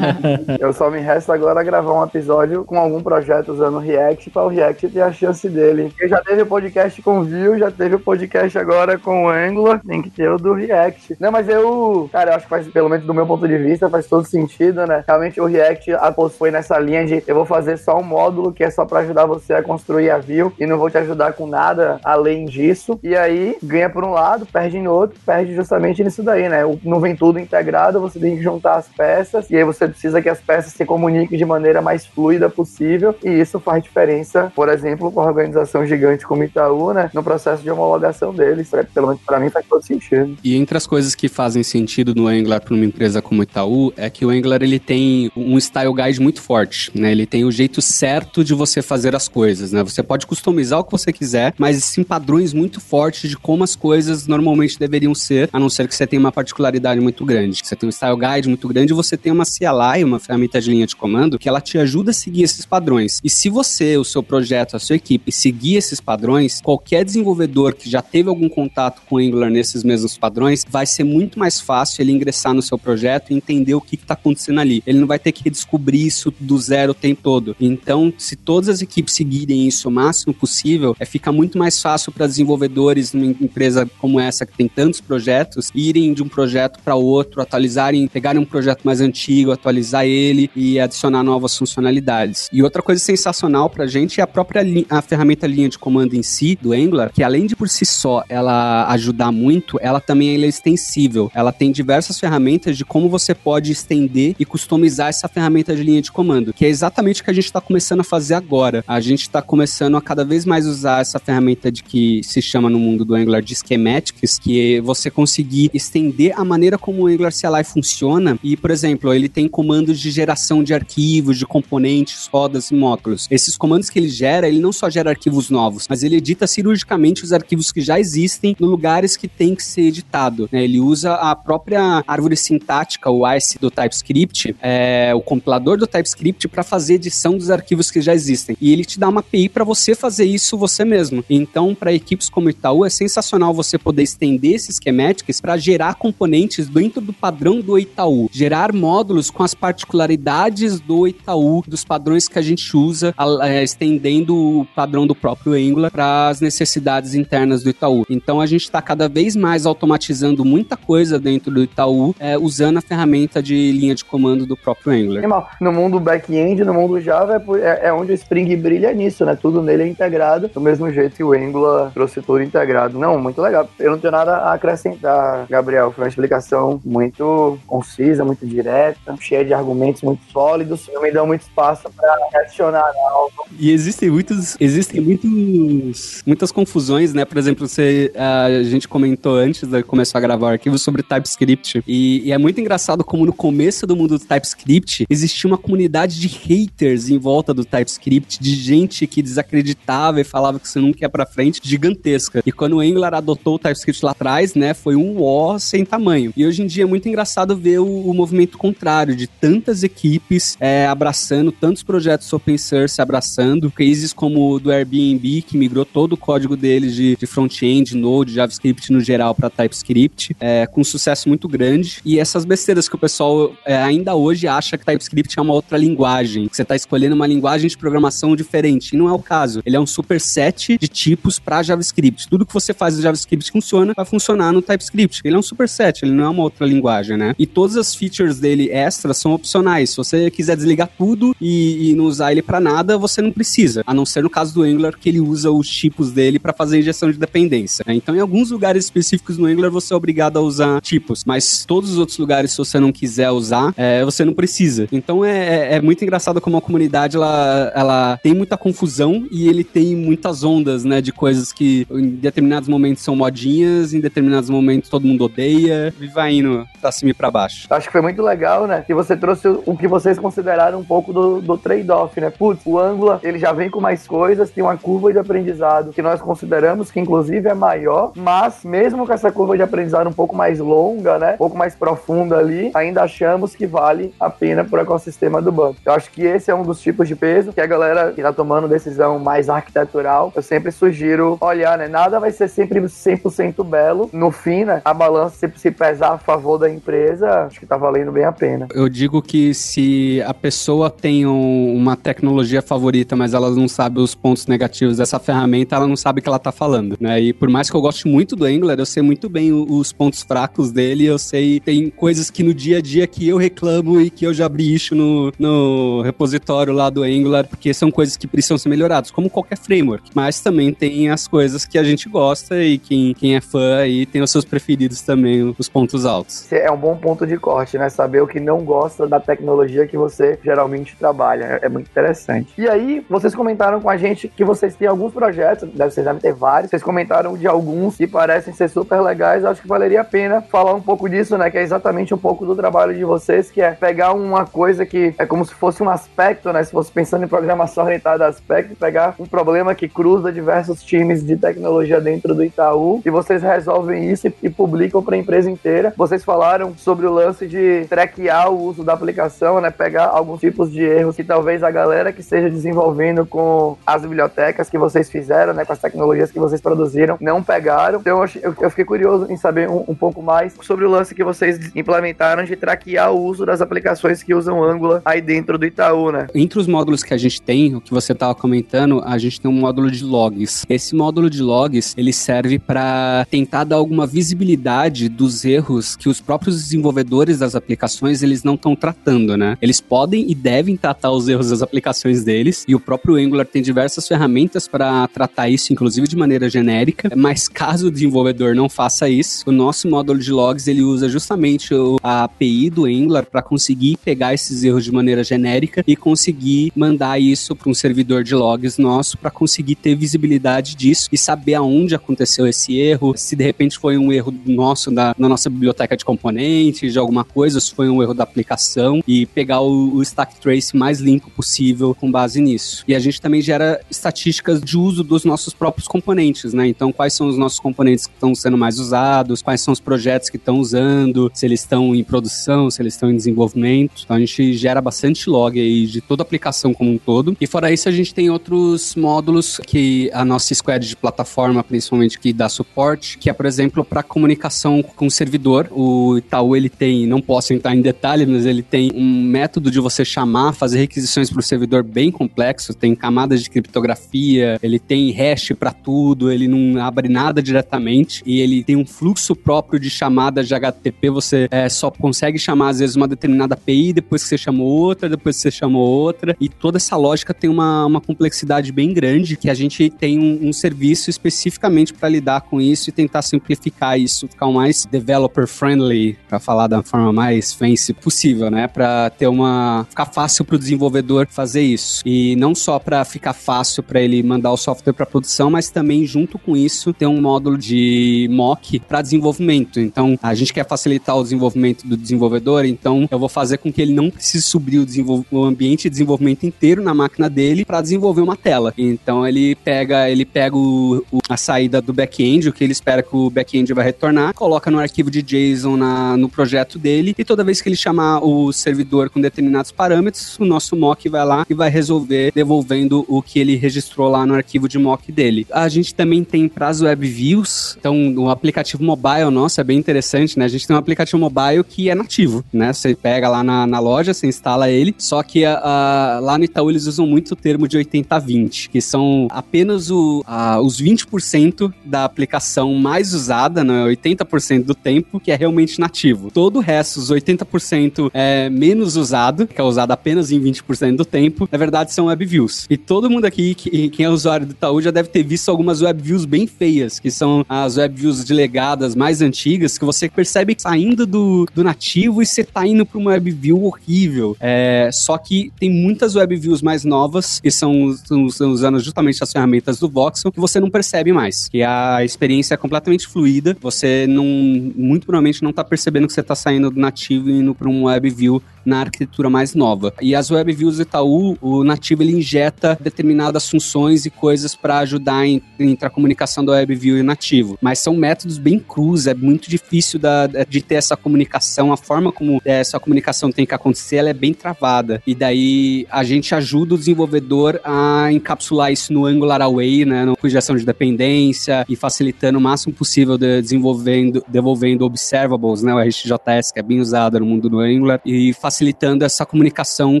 Eu só me resta agora gravar um episódio com algum projeto usando React para o React React tem a chance dele. Porque já teve o podcast com Vue, já teve o podcast agora com Angular, tem que ter o do React. Não, mas eu, cara, eu acho que faz, pelo menos do meu ponto de vista, faz todo sentido, né? Realmente o React foi nessa linha de eu vou fazer só um módulo que é só para ajudar você a construir a Vue e não vou te ajudar com nada além disso. E aí ganha por um lado, perde no outro, perde justamente nisso daí, né? Não vem tudo integrado, você tem que juntar as peças e aí você precisa que as peças se comuniquem de maneira mais fluida possível e isso faz diferença, por exemplo, com uma organização gigante como Itaú, né? No processo de homologação deles. Pelo menos para mim faz todo sentido. E entre as coisas que fazem sentido no Angular para uma empresa como Itaú é que o Angular ele tem um style guide muito forte, né? Ele tem o jeito certo de você fazer as coisas, né? Você pode customizar o que você quiser, mas sim padrões muito fortes de como as coisas normalmente deveriam ser, a não ser que você tenha uma particularidade muito grande. Você tem um style guide muito grande você tem uma CLI, uma ferramenta de linha de comando, que ela te ajuda a seguir esses padrões. E se você, o seu projeto, a sua equipe seguir esses padrões, qualquer desenvolvedor que já teve algum contato com Angular nesses mesmos padrões, vai ser muito mais fácil ele ingressar no seu projeto e entender o que está acontecendo ali. Ele não vai ter que descobrir isso do zero o tempo todo. Então, se todas as equipes seguirem isso o máximo possível, é fica muito mais fácil para desenvolvedores numa empresa como essa que tem tantos projetos irem de um projeto para outro, atualizarem, pegarem um projeto mais antigo, atualizar ele e adicionar novas funcionalidades. E outra coisa sensacional para a gente é a própria a ferramenta linha de comando em si do Angular, que além de por si só ela ajudar muito, ela também é extensível. Ela tem diversas ferramentas de como você pode estender e customizar essa ferramenta de linha de comando, que é exatamente o que a gente está começando a fazer agora. A gente está começando a cada vez mais usar essa ferramenta de que se chama no mundo do Angular de schematics, que é você conseguir estender a maneira como o Angular CLI funciona. E, por exemplo, ele tem comandos de geração de arquivos, de componentes, rodas e módulos. Esses comandos que ele gera, ele não só gera arquivos novos, mas ele edita cirurgicamente os arquivos que já existem no lugares que tem que ser editado. Né? Ele usa a própria árvore sintática, o ICE do TypeScript, é, o compilador do TypeScript para fazer edição dos arquivos que já existem. E ele te dá uma API para você fazer isso você mesmo. Então, para equipes como Itaú, é sensacional você poder estender esses schematics para gerar componentes dentro do padrão do Itaú, gerar módulos com as particularidades do Itaú, dos padrões que a gente usa, é, estendendo o padrão do próprio Angular para as necessidades internas do Itaú. Então, a gente está cada vez mais automatizando muita coisa dentro do Itaú, é, usando a ferramenta de linha de comando do próprio Angular. No mundo back-end, no mundo Java, é, é, é, onde o Spring brilha nisso, né? Tudo nele é integrado, do mesmo jeito que o Angular trouxe tudo integrado. Não, muito legal. Eu não tenho nada a acrescentar, Gabriel. Foi uma explicação muito concisa, muito direta, cheia de argumentos muito sólidos. Não me dão muito espaço para adicionar algo. E existem muitos, existem muitos, muitas confusões, né? Por exemplo, você, a gente comentou antes de começar a gravar o arquivo sobre TypeScript. E, e é muito engraçado como no começo do mundo do TypeScript existia uma comunidade de haters em volta do TypeScript, de gente que desacreditava e falava que você nunca ia pra frente, gigantesca. E quando o Angular adotou o TypeScript lá atrás, né, foi um ó sem tamanho. E hoje em dia é muito engraçado ver o, o movimento contrário, de tantas equipes é, abraçando, tantos projetos open source abraçando, como o do Airbnb, que migrou todo o código deles de, de front-end, Node, JavaScript no geral para TypeScript, é, com sucesso muito grande. E essas besteiras que o pessoal é, ainda hoje acha que TypeScript é uma outra linguagem, que você está escolhendo uma linguagem de programação diferente. E não é o caso. Ele é um superset de tipos para JavaScript. Tudo que você faz no JavaScript funciona, vai funcionar no TypeScript. Ele é um superset, ele não é uma outra linguagem, né? E todas as features dele extras são opcionais. Se você quiser desligar tudo e, e não usar ele para nada, você não precisa. A não ser no caso do Angular, que ele usa os tipos dele para fazer injeção de dependência. Né? Então, em alguns lugares específicos no Angular, você é obrigado a usar tipos, mas todos os outros lugares, se você não quiser usar, é, você não precisa. Então, é, é, é muito engraçado como a comunidade ela, ela tem muita confusão e ele tem muitas ondas, né, de coisas que em determinados momentos são modinhas, em determinados momentos todo mundo odeia e vai indo pra cima e pra baixo. Acho que foi muito legal, né, que você trouxe o que vocês consideraram um pouco do, do trade-off, né? Putz, o Angular, ele já vem mais coisas, tem uma curva de aprendizado que nós consideramos que inclusive é maior, mas mesmo com essa curva de aprendizado um pouco mais longa, né, um pouco mais profunda ali, ainda achamos que vale a pena pro ecossistema do banco. Eu acho que esse é um dos tipos de peso que a galera que tá tomando decisão mais arquitetural, eu sempre sugiro olhar, né? Nada vai ser sempre 100% belo. No fim, né? A balança se pesar a favor da empresa, acho que tá valendo bem a pena. Eu digo que se a pessoa tem um, uma tecnologia favorita, mas ela não não sabe os pontos negativos dessa ferramenta, ela não sabe o que ela tá falando, né? E por mais que eu goste muito do Angular, eu sei muito bem os pontos fracos dele, eu sei, tem coisas que no dia a dia que eu reclamo e que eu já abri isso no, no repositório lá do Angular, porque são coisas que precisam ser melhoradas, como qualquer framework. Mas também tem as coisas que a gente gosta e quem, quem é fã aí tem os seus preferidos também, os pontos altos. É um bom ponto de corte, né? Saber o que não gosta da tecnologia que você geralmente trabalha. É muito interessante. E aí, vocês comentaram com a gente que vocês têm alguns projetos, vocês devem ter vários, vocês comentaram de alguns que parecem ser super legais. Acho que valeria a pena falar um pouco disso, né? Que é exatamente um pouco do trabalho de vocês, que é pegar uma coisa que é como se fosse um aspecto, né? Se fosse pensando em programação orientada a aspecto, pegar um problema que cruza diversos times de tecnologia dentro do Itaú e vocês resolvem isso e, e publicam para a empresa inteira. Vocês falaram sobre o lance de traquear o uso da aplicação, né? Pegar alguns tipos de erros que talvez a galera que esteja desenvolvendo com as bibliotecas que vocês fizeram, né? Com as tecnologias que vocês produziram, não pegaram. Então eu, eu fiquei curioso em saber um, um pouco mais sobre o lance que vocês implementaram de traquear o uso das aplicações que usam Angular aí dentro do Itaú, né? Entre os módulos que a gente tem, o que você estava comentando, a gente tem um módulo de logs. Esse módulo de logs, ele serve para tentar dar alguma visibilidade dos erros que os próprios desenvolvedores das aplicações eles não estão tratando, né? Eles podem e devem tratar os erros das aplicações deles, e o próprio Angular tem diversas ferramentas para tratar isso, inclusive de maneira genérica, mas caso o desenvolvedor não faça isso, o nosso módulo de logs ele usa justamente a API do Angular para conseguir pegar esses erros de maneira genérica e conseguir mandar isso para um servidor de logs nosso para conseguir ter visibilidade disso e saber aonde aconteceu esse erro, se de repente foi um erro nosso da, na nossa biblioteca de componentes, de alguma coisa, se foi um erro da aplicação e pegar o, o stack trace mais limpo possível com base nisso. E a gente também gera estatísticas de uso dos nossos próprios componentes, né? Então, quais são os nossos componentes que estão sendo mais usados, quais são os projetos que estão usando, se eles estão em produção, se eles estão em desenvolvimento. Então, a gente gera bastante log aí de toda a aplicação como um todo. E fora isso, a gente tem outros módulos que a nossa squad de plataforma, principalmente, que dá suporte, que é, por exemplo, para comunicação com o servidor. O Itaú, ele tem, não posso entrar em detalhes, mas ele tem um método de você chamar, fazer requisições para o servidor bem complexo, tem camadas de criptografia, ele tem hash para tudo, ele não abre nada diretamente e ele tem um fluxo próprio de chamadas de HTTP, você é, só consegue chamar às vezes uma determinada API, depois que você chamou outra, depois que você chamou outra, e toda essa lógica tem uma, uma complexidade bem grande, que a gente tem um, um serviço especificamente para lidar com isso e tentar simplificar isso, ficar o mais developer friendly, para falar da forma mais fancy possível, né? Para ter uma ficar fácil para o desenvolvedor fazer isso. E não só para ficar fácil para ele mandar o software para produção, mas também junto com isso ter um módulo de mock para desenvolvimento. Então, a gente quer facilitar o desenvolvimento do desenvolvedor, então eu vou fazer com que ele não precise subir o, o ambiente de desenvolvimento inteiro na máquina dele para desenvolver uma tela. Então, ele pega, ele pega o, o, a saída do back-end, o que ele espera que o back-end vai retornar, coloca no arquivo de JSON na, no projeto dele e toda vez que ele chamar o servidor com determinados parâmetros, o nosso mock vai lá e vai resolver devolvendo o que ele registrou lá no arquivo de mock dele. A gente também tem para as web views, então o aplicativo mobile nosso é bem interessante, né? A gente tem um aplicativo mobile que é nativo, né? Você pega lá na, na loja, você instala ele, só que a, a, lá no Itaú eles usam muito o termo de 80-20, que são apenas o, a, os 20% da aplicação mais usada, né? 80% do tempo, que é realmente nativo. Todo o resto, os 80% é menos usado, que é usado apenas em 20% do tempo, na verdade são web views. E todo mundo aqui, que, quem é usuário do Itaú, já deve ter visto algumas web views bem feias, que são as web views delegadas mais antigas, que você percebe saindo do, do nativo e você tá indo para uma web view horrível. É, só que tem muitas web views mais novas, que são, são usando justamente as ferramentas do Voxel, que você não percebe mais. Que a experiência é completamente fluida, você não, muito provavelmente não tá percebendo que você tá saindo do nativo e indo para um web view na arquitetura mais nova. E as web views do Itaú, o nativo ele injeta determinadas funções e coisas para ajudar em, entre a comunicação do web view e nativo. Mas são métodos bem crus, é muito difícil da, de ter essa comunicação, a forma como essa comunicação tem que acontecer, ela é bem travada. E daí a gente ajuda o desenvolvedor a encapsular isso no Angular Away, né, no injeção de dependência e facilitando o máximo possível de desenvolvendo, devolvendo observables, né, o RxJS que é bem usado no mundo do Angular e facilitando facilitando essa comunicação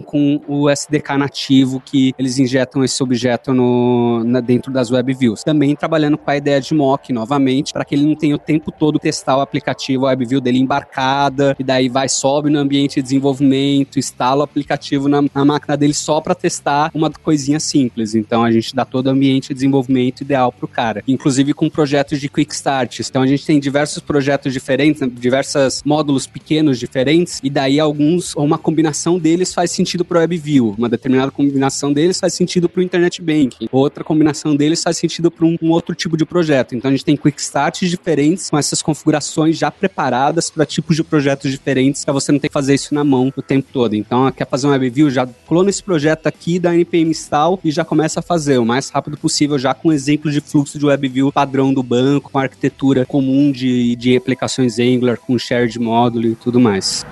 com o SDK nativo que eles injetam esse objeto no, na, dentro das web views. Também trabalhando com a ideia de mock novamente, para que ele não tenha o tempo todo testar o aplicativo, a web view dele embarcada, e daí vai, sobe no ambiente de desenvolvimento, instala o aplicativo na, na máquina dele só para testar uma coisinha simples. Então a gente dá todo o ambiente de desenvolvimento ideal para o cara, inclusive com projetos de quick start. Então a gente tem diversos projetos diferentes, diversos módulos pequenos diferentes, e daí alguns, uma combinação deles faz sentido para o WebView, uma determinada combinação deles faz sentido para o Internet Banking, outra combinação deles faz sentido para um, um, outro tipo de projeto. Então a gente tem quick starts diferentes com essas configurações já preparadas para tipos de projetos diferentes, para você não ter que fazer isso na mão o tempo todo. Então, quer fazer um WebView, já clona esse projeto aqui da npm install e já começa a fazer o mais rápido possível, já com exemplo de fluxo de WebView padrão do banco, com arquitetura comum de, de aplicações Angular, com shared módulo e tudo mais.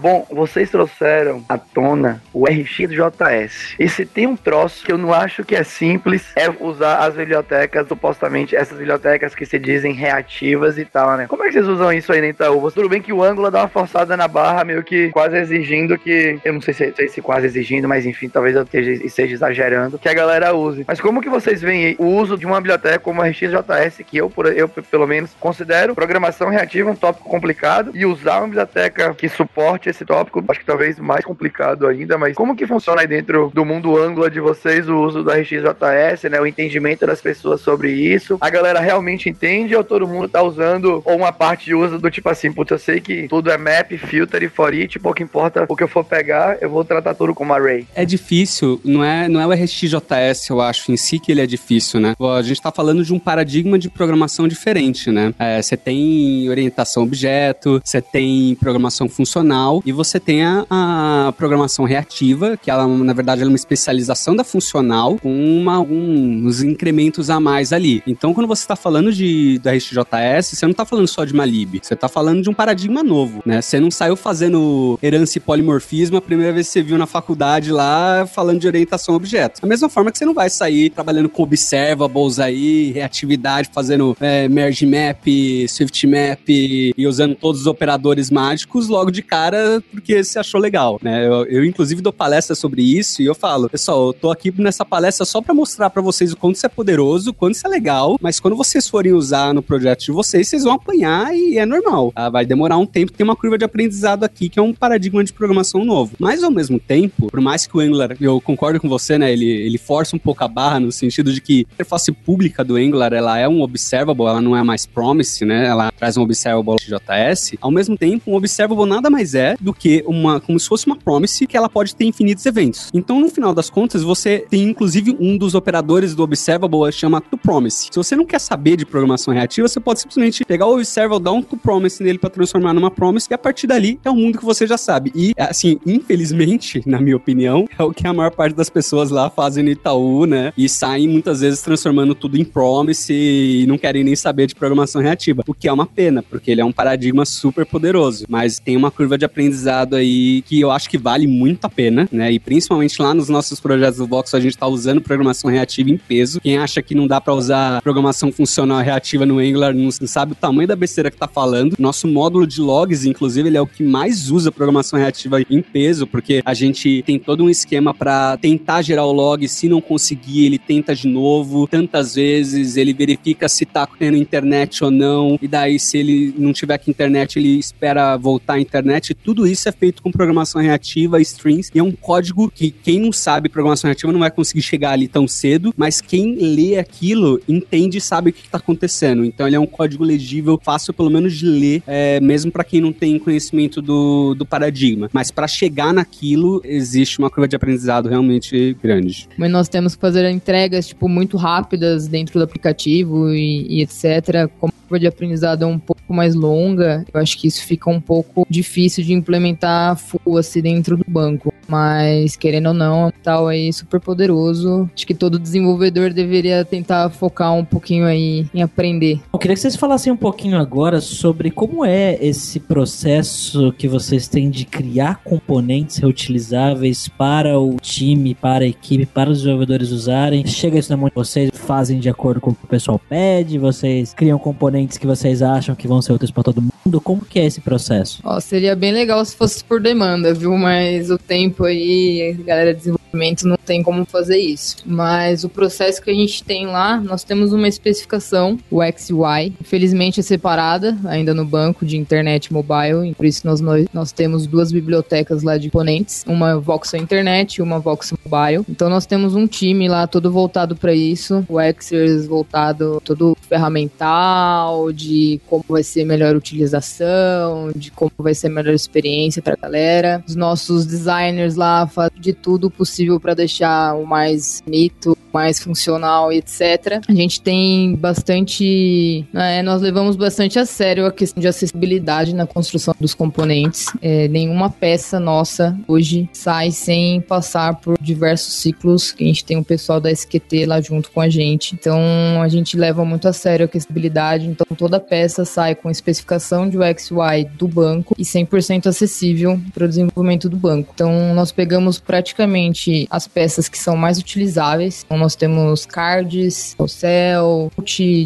Bom, vocês trouxeram à tona o RxJS. E se tem um troço que eu não acho que é simples, é usar as bibliotecas, supostamente essas bibliotecas que se dizem reativas e tal, né? Como é que vocês usam isso aí na Itaú? Tudo bem que o Angular dá uma forçada na barra, meio que quase exigindo que. Eu não sei se, sei se quase exigindo, mas enfim, talvez eu esteja, esteja exagerando, que a galera use. Mas como que vocês veem o uso de uma biblioteca como a RxJS, que eu, eu pelo menos, considero programação reativa um tópico complicado, e usar uma biblioteca que suporte esse tópico, acho que talvez mais complicado ainda, mas como que funciona aí dentro do mundo Angular de vocês o uso do RxJS, né? O entendimento das pessoas sobre isso. A galera realmente entende ou todo mundo tá usando ou uma parte usa do tipo assim, putz, eu sei que tudo é map, filter e for it, pouco importa o que eu for pegar, eu vou tratar tudo como array. É difícil, não é, não é o RxJS, eu acho, em si que ele é difícil, né? A gente tá falando de um paradigma de programação diferente, né? É, você tem orientação objeto, você tem programação funcional, e você tem a, a, programação reativa, que ela, na verdade, é uma especialização da funcional com uma, uns incrementos a mais ali. Então, quando você está falando de, da RxJS, você não está falando só de uma lib, você está falando de um paradigma novo, né? Você não saiu fazendo herança e polimorfismo a primeira vez que você viu na faculdade lá falando de orientação a objetos. Da mesma forma que você não vai sair trabalhando com observables aí, reatividade, fazendo é, merge map, swift map e usando todos os operadores mágicos logo de cara porque você achou legal, né? Eu, eu, inclusive, dou palestra sobre isso e eu falo, pessoal, eu tô aqui nessa palestra só para mostrar para vocês o quanto isso é poderoso, o quanto isso é legal, mas quando vocês forem usar no projeto de vocês, vocês vão apanhar e é normal. Tá? Vai demorar um tempo, tem uma curva de aprendizado aqui que é um paradigma de programação novo. Mas, ao mesmo tempo, por mais que o Angular, eu concordo com você, né? Ele, ele força um pouco a barra no sentido de que a interface pública do Angular, ela é um observable, ela não é mais promise, né? Ela traz um observable JS. Ao mesmo tempo, um observable nada mais é do que uma, como se fosse uma promise que ela pode ter infinitos eventos. Então, no final das contas, você tem inclusive um dos operadores do observable chama toPromise. Se você não quer saber de programação reativa, você pode simplesmente pegar o observable, dar um toPromise nele para transformar numa promise e a partir dali é o mundo que você já sabe. E assim, infelizmente, na minha opinião, é o que a maior parte das pessoas lá fazem no Itaú, né? E saem muitas vezes transformando tudo em promise e não querem nem saber de programação reativa, o que é uma pena, porque ele é um paradigma super poderoso, mas tem uma curva de aprendizagem aprendizado aí que eu acho que vale muito a pena, né? E principalmente lá nos nossos projetos do Vox, a gente tá usando programação reativa em peso. Quem acha que não dá para usar programação funcional reativa no Angular não sabe o tamanho da besteira que tá falando. Nosso módulo de logs, inclusive, ele é o que mais usa programação reativa em peso, porque a gente tem todo um esquema para tentar gerar o log, se não conseguir, ele tenta de novo, tantas vezes, ele verifica se tá tendo internet ou não, e daí se ele não tiver com internet, ele espera voltar à internet, tudo tudo isso é feito com programação reativa, strings, e é um código que quem não sabe programação reativa não vai conseguir chegar ali tão cedo, mas quem lê aquilo entende e sabe o que está acontecendo. Então ele é um código legível, fácil pelo menos de ler, é, mesmo para quem não tem conhecimento do, do paradigma. Mas para chegar naquilo, existe uma curva de aprendizado realmente grande. Mas nós temos que fazer entregas, tipo, muito rápidas dentro do aplicativo e, e etc. Como a curva de aprendizado é um pouco mais longa, eu acho que isso fica um pouco difícil de implementar full assim dentro do banco. Mas, querendo ou não, é um tal aí super poderoso. Acho que todo desenvolvedor deveria tentar focar um pouquinho aí em aprender. Eu queria que vocês falassem um pouquinho agora sobre como é esse processo que vocês têm de criar componentes reutilizáveis para o time, para a equipe, para os desenvolvedores usarem. Chega isso na mão de vocês, fazem de acordo com o que o pessoal pede? Vocês criam componentes que vocês acham que vão ser úteis para todo mundo? Como que é esse processo? Ó, seria bem legal se fosse por demanda, viu? Mas o tempo aí, a galera de desenvolvimento não tem como fazer isso. Mas o processo que a gente tem lá, nós temos uma especificação, o XY. Infelizmente é separada ainda no banco de internet mobile, por isso nós, nós, temos duas bibliotecas lá de componentes, uma Voxel Internet e uma Voxel Mobile. Então nós temos um time lá todo voltado para isso, o Xers voltado todo ferramental, de como vai ser melhor utilização, de como vai ser melhor experiência para a galera. Os nossos designers lá fazem de tudo possível para deixar o mais bonito, mais funcional etc. A gente tem bastante. Né, nós levamos bastante a sério a questão de acessibilidade na construção dos componentes. É, nenhuma peça nossa hoje sai sem passar por diversos ciclos. A gente tem um pessoal da SQT lá junto com a gente. Então a gente leva muito a sério a acessibilidade. Então toda peça sai com especificação de UX/UI do banco e 100% acessível para o desenvolvimento do banco. Então nós pegamos praticamente as peças que são mais utilizáveis. Então nós temos cards, o céu,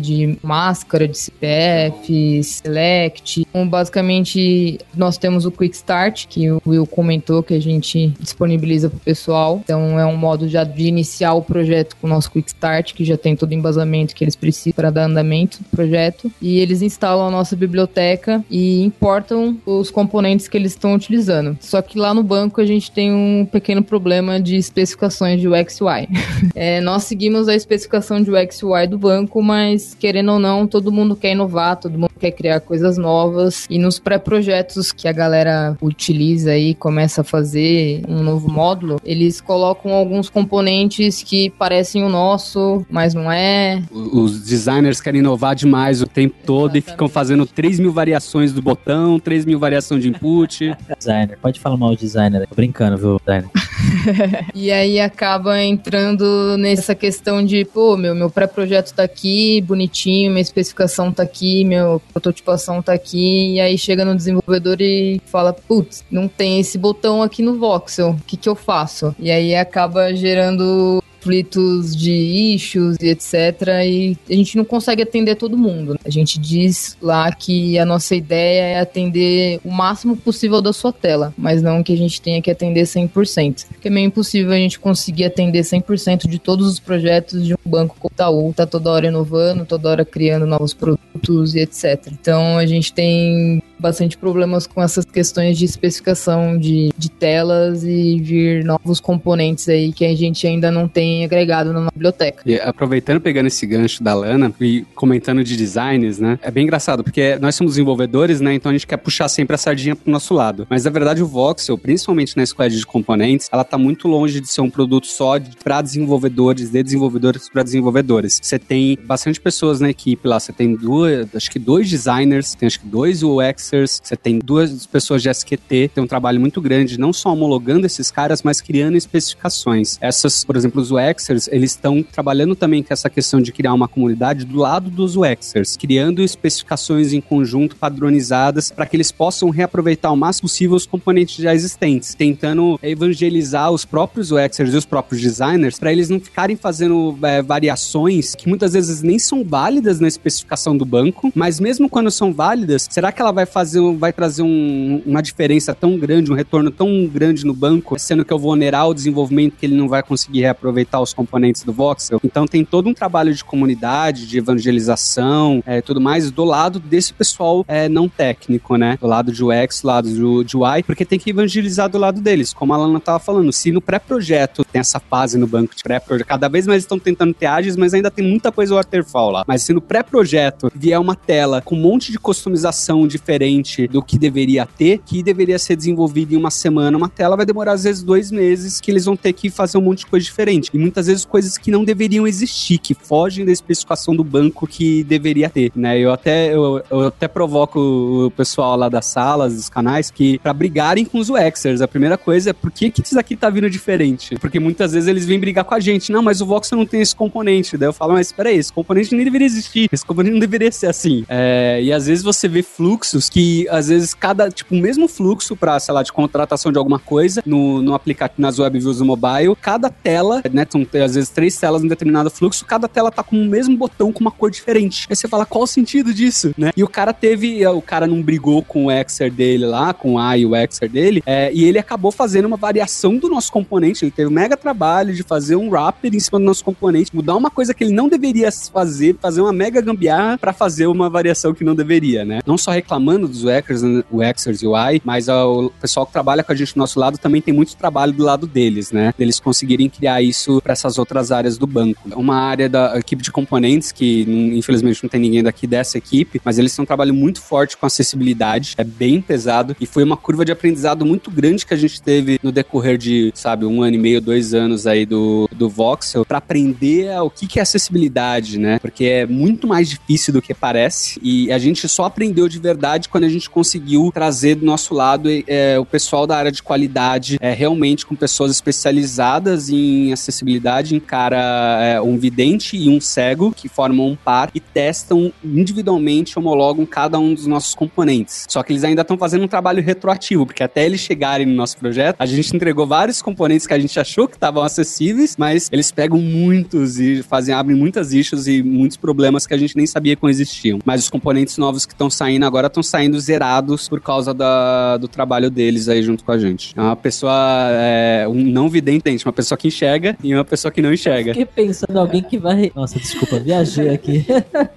de máscara de CPF, Select. Então, basicamente, nós temos o Quick Start, que o Will comentou que a gente disponibiliza para o pessoal. Então, é um modo já de iniciar o projeto com o nosso Quick Start, que já tem todo o embasamento que eles precisam para dar andamento do projeto. E eles instalam a nossa biblioteca e importam os componentes que eles estão utilizando. Só que lá no banco a gente tem um pequeno problema de especificações de UX UI. é, nós seguimos a especificação de UX UI do banco, mas querendo ou não, todo mundo quer inovar, todo mundo quer criar coisas novas. E nos pré-projetos que a galera utiliza e começa a fazer um novo módulo, eles colocam alguns componentes que parecem o nosso, mas não é. Os designers querem inovar demais o tempo todo Exatamente. e ficam fazendo 3 mil variações do botão, 3 mil variações de input. designer, pode falar mal de designer, tô brincando, viu, designer? e aí acaba entrando nessa questão de, pô, meu, meu pré-projeto tá aqui, bonitinho, minha especificação tá aqui, minha prototipação tá aqui, e aí chega no desenvolvedor e fala, putz, não tem esse botão aqui no voxel, o que que eu faço? E aí acaba gerando conflitos de issues e etc. E a gente não consegue atender todo mundo. A gente diz lá que a nossa ideia é atender o máximo possível da sua tela, mas não que a gente tenha que atender 100%. Porque é meio impossível a gente conseguir atender 100% de todos os projetos de um banco como o Itaú. Tá toda hora inovando, toda hora criando novos produtos e etc. Então a gente tem bastante problemas com essas questões de especificação de, de telas e vir novos componentes aí que a gente ainda não tem agregado na biblioteca. E aproveitando, pegando esse gancho da Lana e comentando de designs, né? É bem engraçado, porque nós somos desenvolvedores, né? Então a gente quer puxar sempre a sardinha pro nosso lado. Mas na verdade o Voxel, principalmente na squad de componentes, ela tá muito longe de ser um produto só para desenvolvedores, de desenvolvedores para desenvolvedores. Você tem bastante pessoas na equipe lá, você tem duas, acho que dois designers, tem acho que dois UX você tem duas pessoas de SQT, tem um trabalho muito grande, não só homologando esses caras, mas criando especificações. Essas, por exemplo, os UXers, eles estão trabalhando também com essa questão de criar uma comunidade do lado dos UXers, criando especificações em conjunto padronizadas para que eles possam reaproveitar o máximo possível os componentes já existentes, tentando evangelizar os próprios UXers e os próprios designers para eles não ficarem fazendo é, variações que muitas vezes nem são válidas na especificação do banco, mas mesmo quando são válidas, será que ela vai fazer vai trazer um, uma diferença tão grande, um retorno tão grande no banco, sendo que eu vou onerar o desenvolvimento que ele não vai conseguir reaproveitar os componentes do voxel. Então tem todo um trabalho de comunidade, de evangelização, é, tudo mais do lado desse pessoal é, não técnico, né? Do lado de UX, do lado de, de UI, porque tem que evangelizar do lado deles. Como a Lana tava falando, se no pré-projeto tem essa fase no banco de pré-projeto, cada vez mais estão tentando ter ágeis, mas ainda tem muita coisa waterfall lá. Mas se no pré-projeto vier uma tela com um monte de customização diferente diferente do que deveria ter, que deveria ser desenvolvido em uma semana, uma tela vai demorar às vezes dois meses, que eles vão ter que fazer um monte de coisa diferente. E muitas vezes coisas que não deveriam existir, que fogem da especificação do banco que deveria ter, né? Eu até, eu, eu até provoco o pessoal lá das salas, dos canais, que para brigarem com os UXers, a primeira coisa é por que, que isso aqui tá vindo diferente? Porque muitas vezes eles vêm brigar com a gente. Não, mas o Voxel não tem esse componente. Daí eu falo, mas peraí, esse componente nem deveria existir. Esse componente não deveria ser assim. É, e às vezes você vê fluxos que às vezes cada, tipo, o mesmo fluxo para, sei lá, de contratação de alguma coisa no, no aplicativo, nas web views do mobile, cada tela, né, são às vezes três telas em determinado fluxo, cada tela tá com o mesmo botão com uma cor diferente. Aí você fala, qual o sentido disso, né? E o cara teve, o cara não brigou com o Exer dele lá, com A e o Exer dele, é, e ele acabou fazendo uma variação do nosso componente, ele teve um mega trabalho de fazer um wrapper em cima do nosso componente, mudar uma coisa que ele não deveria fazer, fazer uma mega gambiarra para fazer uma variação que não deveria, né? Não só reclamando dos Exers, o Exers e o I, mas o pessoal que trabalha com a gente do nosso lado também tem muito trabalho do lado deles, né? Eles conseguirem criar isso para essas outras áreas do banco. Uma área da equipe de componentes que infelizmente não tem ninguém daqui dessa equipe, mas eles têm um trabalho muito forte com acessibilidade, é bem pesado e foi uma curva de aprendizado muito grande que a gente teve no decorrer de, sabe, um ano e meio, dois anos aí do, do Voxel para aprender o que, que é acessibilidade, né? Porque é muito mais difícil do que parece e a gente só aprendeu de verdade quando a gente conseguiu trazer do nosso lado é, o pessoal da área de qualidade, é, realmente com pessoas especializadas em acessibilidade, encara é, um vidente e um cego que formam um par e testam individualmente, homologam cada um dos nossos componentes. Só que eles ainda estão fazendo um trabalho retroativo, porque até eles chegarem no nosso projeto, a gente entregou vários componentes que a gente achou que estavam acessíveis, mas eles pegam muitos e fazem abrem muitas issues e muitos problemas que a gente nem sabia que existiam. Mas os componentes novos que estão saindo agora estão saindo zerados por causa da, do trabalho deles aí junto com a gente. É uma pessoa, é, um não vidente, uma pessoa que enxerga e uma pessoa que não enxerga. Fiquei pensando em alguém que vai. Nossa, desculpa, viajei aqui.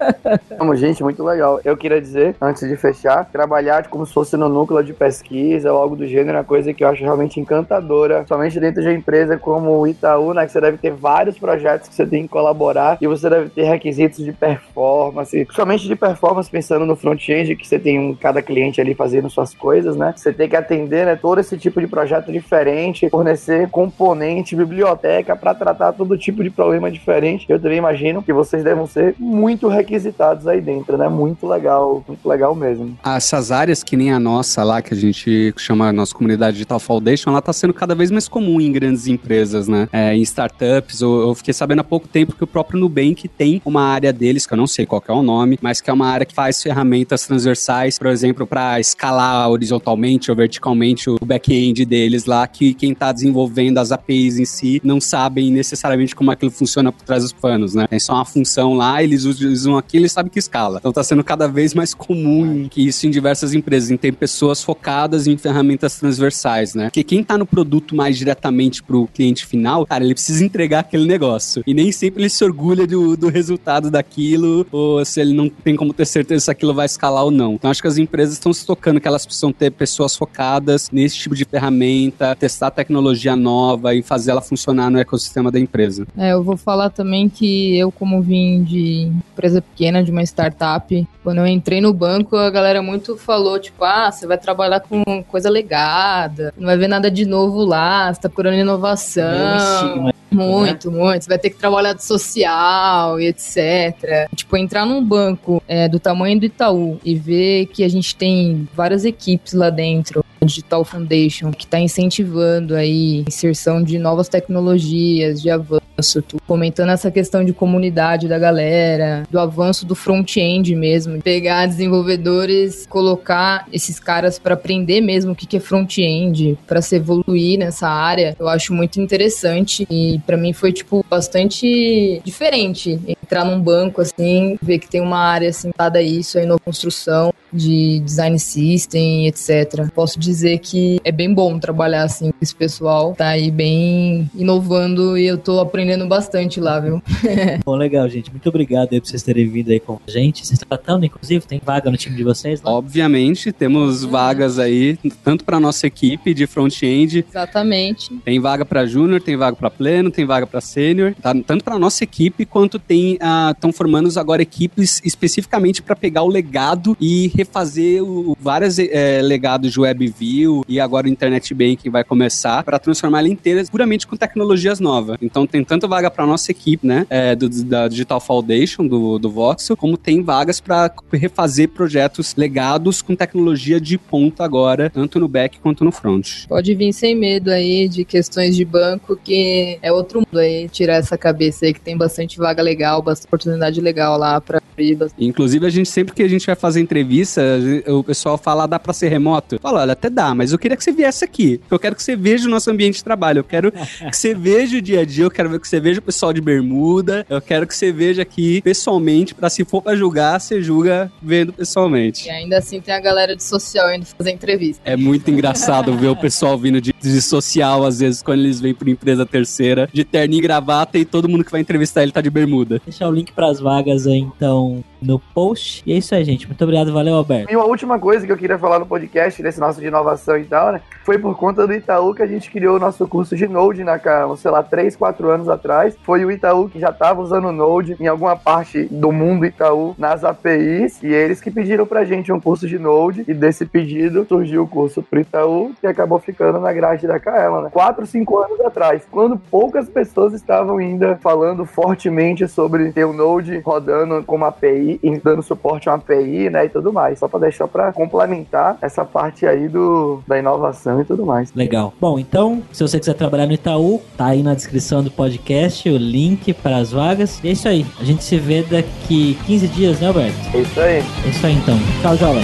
Vamos, gente, muito legal. Eu queria dizer, antes de fechar, trabalhar como se fosse no núcleo de pesquisa ou algo do gênero é uma coisa que eu acho realmente encantadora, somente dentro de uma empresa como o Itaú, né, que você deve ter vários projetos que você tem que colaborar e você deve ter requisitos de performance, somente de performance pensando no front-end, que você tem um, cada cliente ali fazendo suas coisas, né? Você tem que atender né, todo esse tipo de projeto diferente, fornecer componente, biblioteca para tratar todo tipo de problema diferente. Eu também imagino que vocês devem ser muito requisitados aí dentro, né? Muito legal, muito legal mesmo. Essas áreas que nem a nossa lá, que a gente chama a nossa comunidade Digital Foundation, ela tá sendo cada vez mais comum em grandes empresas, né? É, em startups. Eu, eu, fiquei sabendo há pouco tempo que o próprio Nubank tem uma área deles, que eu não sei qual é o nome, mas que é uma área que faz ferramentas transversais, por exemplo, para escalar horizontalmente ou verticalmente o back-end deles lá, que quem tá desenvolvendo as APIs em si não sabem necessariamente como aquilo funciona por trás dos panos, né? Tem só uma função lá, eles usam aquilo e sabem que escala. Então tá sendo cada vez mais comum que isso em diversas empresas, em ter pessoas focadas em ferramentas transversais, né? Porque quem tá no produto mais diretamente pro cliente final, cara, ele precisa entregar aquele negócio. E nem sempre ele se orgulha do, do resultado daquilo, ou se ele não tem como ter certeza se aquilo vai escalar ou não. Então acho que as empresas estão se tocando que elas precisam ter pessoas focadas nesse tipo de ferramenta, testar tecnologia nova e fazer ela funcionar no ecossistema da empresa. É, eu vou falar também que eu, como vim de empresa pequena, de uma startup, quando eu entrei no banco, a galera muito falou, tipo, ah, você vai trabalhar com coisa legada, não vai ver nada de novo lá, você tá procurando inovação. Muito, né? muito. Você vai ter que trabalhar de social e etc. Tipo, entrar num banco é, do tamanho do Itaú e ver que a gente tem várias equipes lá dentro, Digital Foundation, que está incentivando aí inserção de novas tecnologias, de avanço, comentando essa questão de comunidade da galera, do avanço do front-end mesmo, pegar desenvolvedores, colocar esses caras para aprender mesmo o que é front-end, para se evoluir nessa área. Eu acho muito interessante e para mim foi, tipo, bastante diferente entrar num banco, assim, ver que tem uma área assim, a isso, aí na construção de design system, etc. Posso dizer que é bem bom trabalhar, assim, com esse pessoal. Tá aí bem inovando e eu tô aprendendo bastante lá, viu? bom, legal, gente. Muito obrigado aí por vocês terem vindo aí com a gente. Vocês estão tratando, inclusive, tem vaga no time de vocês lá? Obviamente, temos uhum. vagas aí, tanto para nossa equipe de front-end. Exatamente. Tem vaga para júnior, tem vaga para pleno, tem vaga para sênior, tá? tanto para nossa equipe quanto tem estão uh, formando agora equipes especificamente para pegar o legado e refazer o, vários é, legados de WebView e agora o Internet Banking vai começar para transformar ela inteira puramente com tecnologias novas. Então tem tanto vaga para nossa equipe, né, é, do, da Digital Foundation do, do Voxel, como tem vagas para refazer projetos legados com tecnologia de ponta agora, tanto no back quanto no front. Pode vir sem medo aí de questões de banco, que é outro mundo aí, tirar essa cabeça aí que tem bastante vaga legal, bastante oportunidade legal lá pra abrir. Inclusive, a gente sempre que a gente vai fazer entrevista, o pessoal fala, dá pra ser remoto? Fala, olha, até dá, mas eu queria que você viesse aqui. Eu quero que você veja o nosso ambiente de trabalho. Eu quero que você veja o dia a dia, eu quero que você veja o pessoal de bermuda, eu quero que você veja aqui pessoalmente, pra se for pra julgar, você julga vendo pessoalmente. E ainda assim tem a galera de social indo fazer entrevista. É muito engraçado ver o pessoal vindo de, de social, às vezes, quando eles vêm por empresa terceira, de terno e gravata, e todo mundo que vai entrevistar ele tá de bermuda. Deixar o link pras vagas aí, então, no post. E é isso aí, gente. Muito obrigado, valeu, Alberto. E uma última coisa que eu queria falar no podcast, nesse nosso de inovação e tal, né? Foi por conta do Itaú que a gente criou o nosso curso de Node na cara, sei lá, 3, 4 anos atrás. Foi o Itaú que já estava usando Node em alguma parte do mundo Itaú nas APIs e eles que pediram pra gente um curso de Node e desse pedido surgiu o curso pro Itaú que acabou ficando na grade da Kaela, né? 4, 5 anos atrás, quando poucas pessoas estavam ainda falando fortemente sobre ter o Node rodando como API e dando suporte a uma API, né, e tudo mais. Só para deixar para complementar essa parte aí do, da inovação e tudo mais. Legal. Bom, então, se você quiser trabalhar no Itaú, tá aí na descrição do podcast o link para as vagas. E é isso aí. A gente se vê daqui 15 dias, né, Alberto? É isso aí. É isso aí então. Tchau, jovem.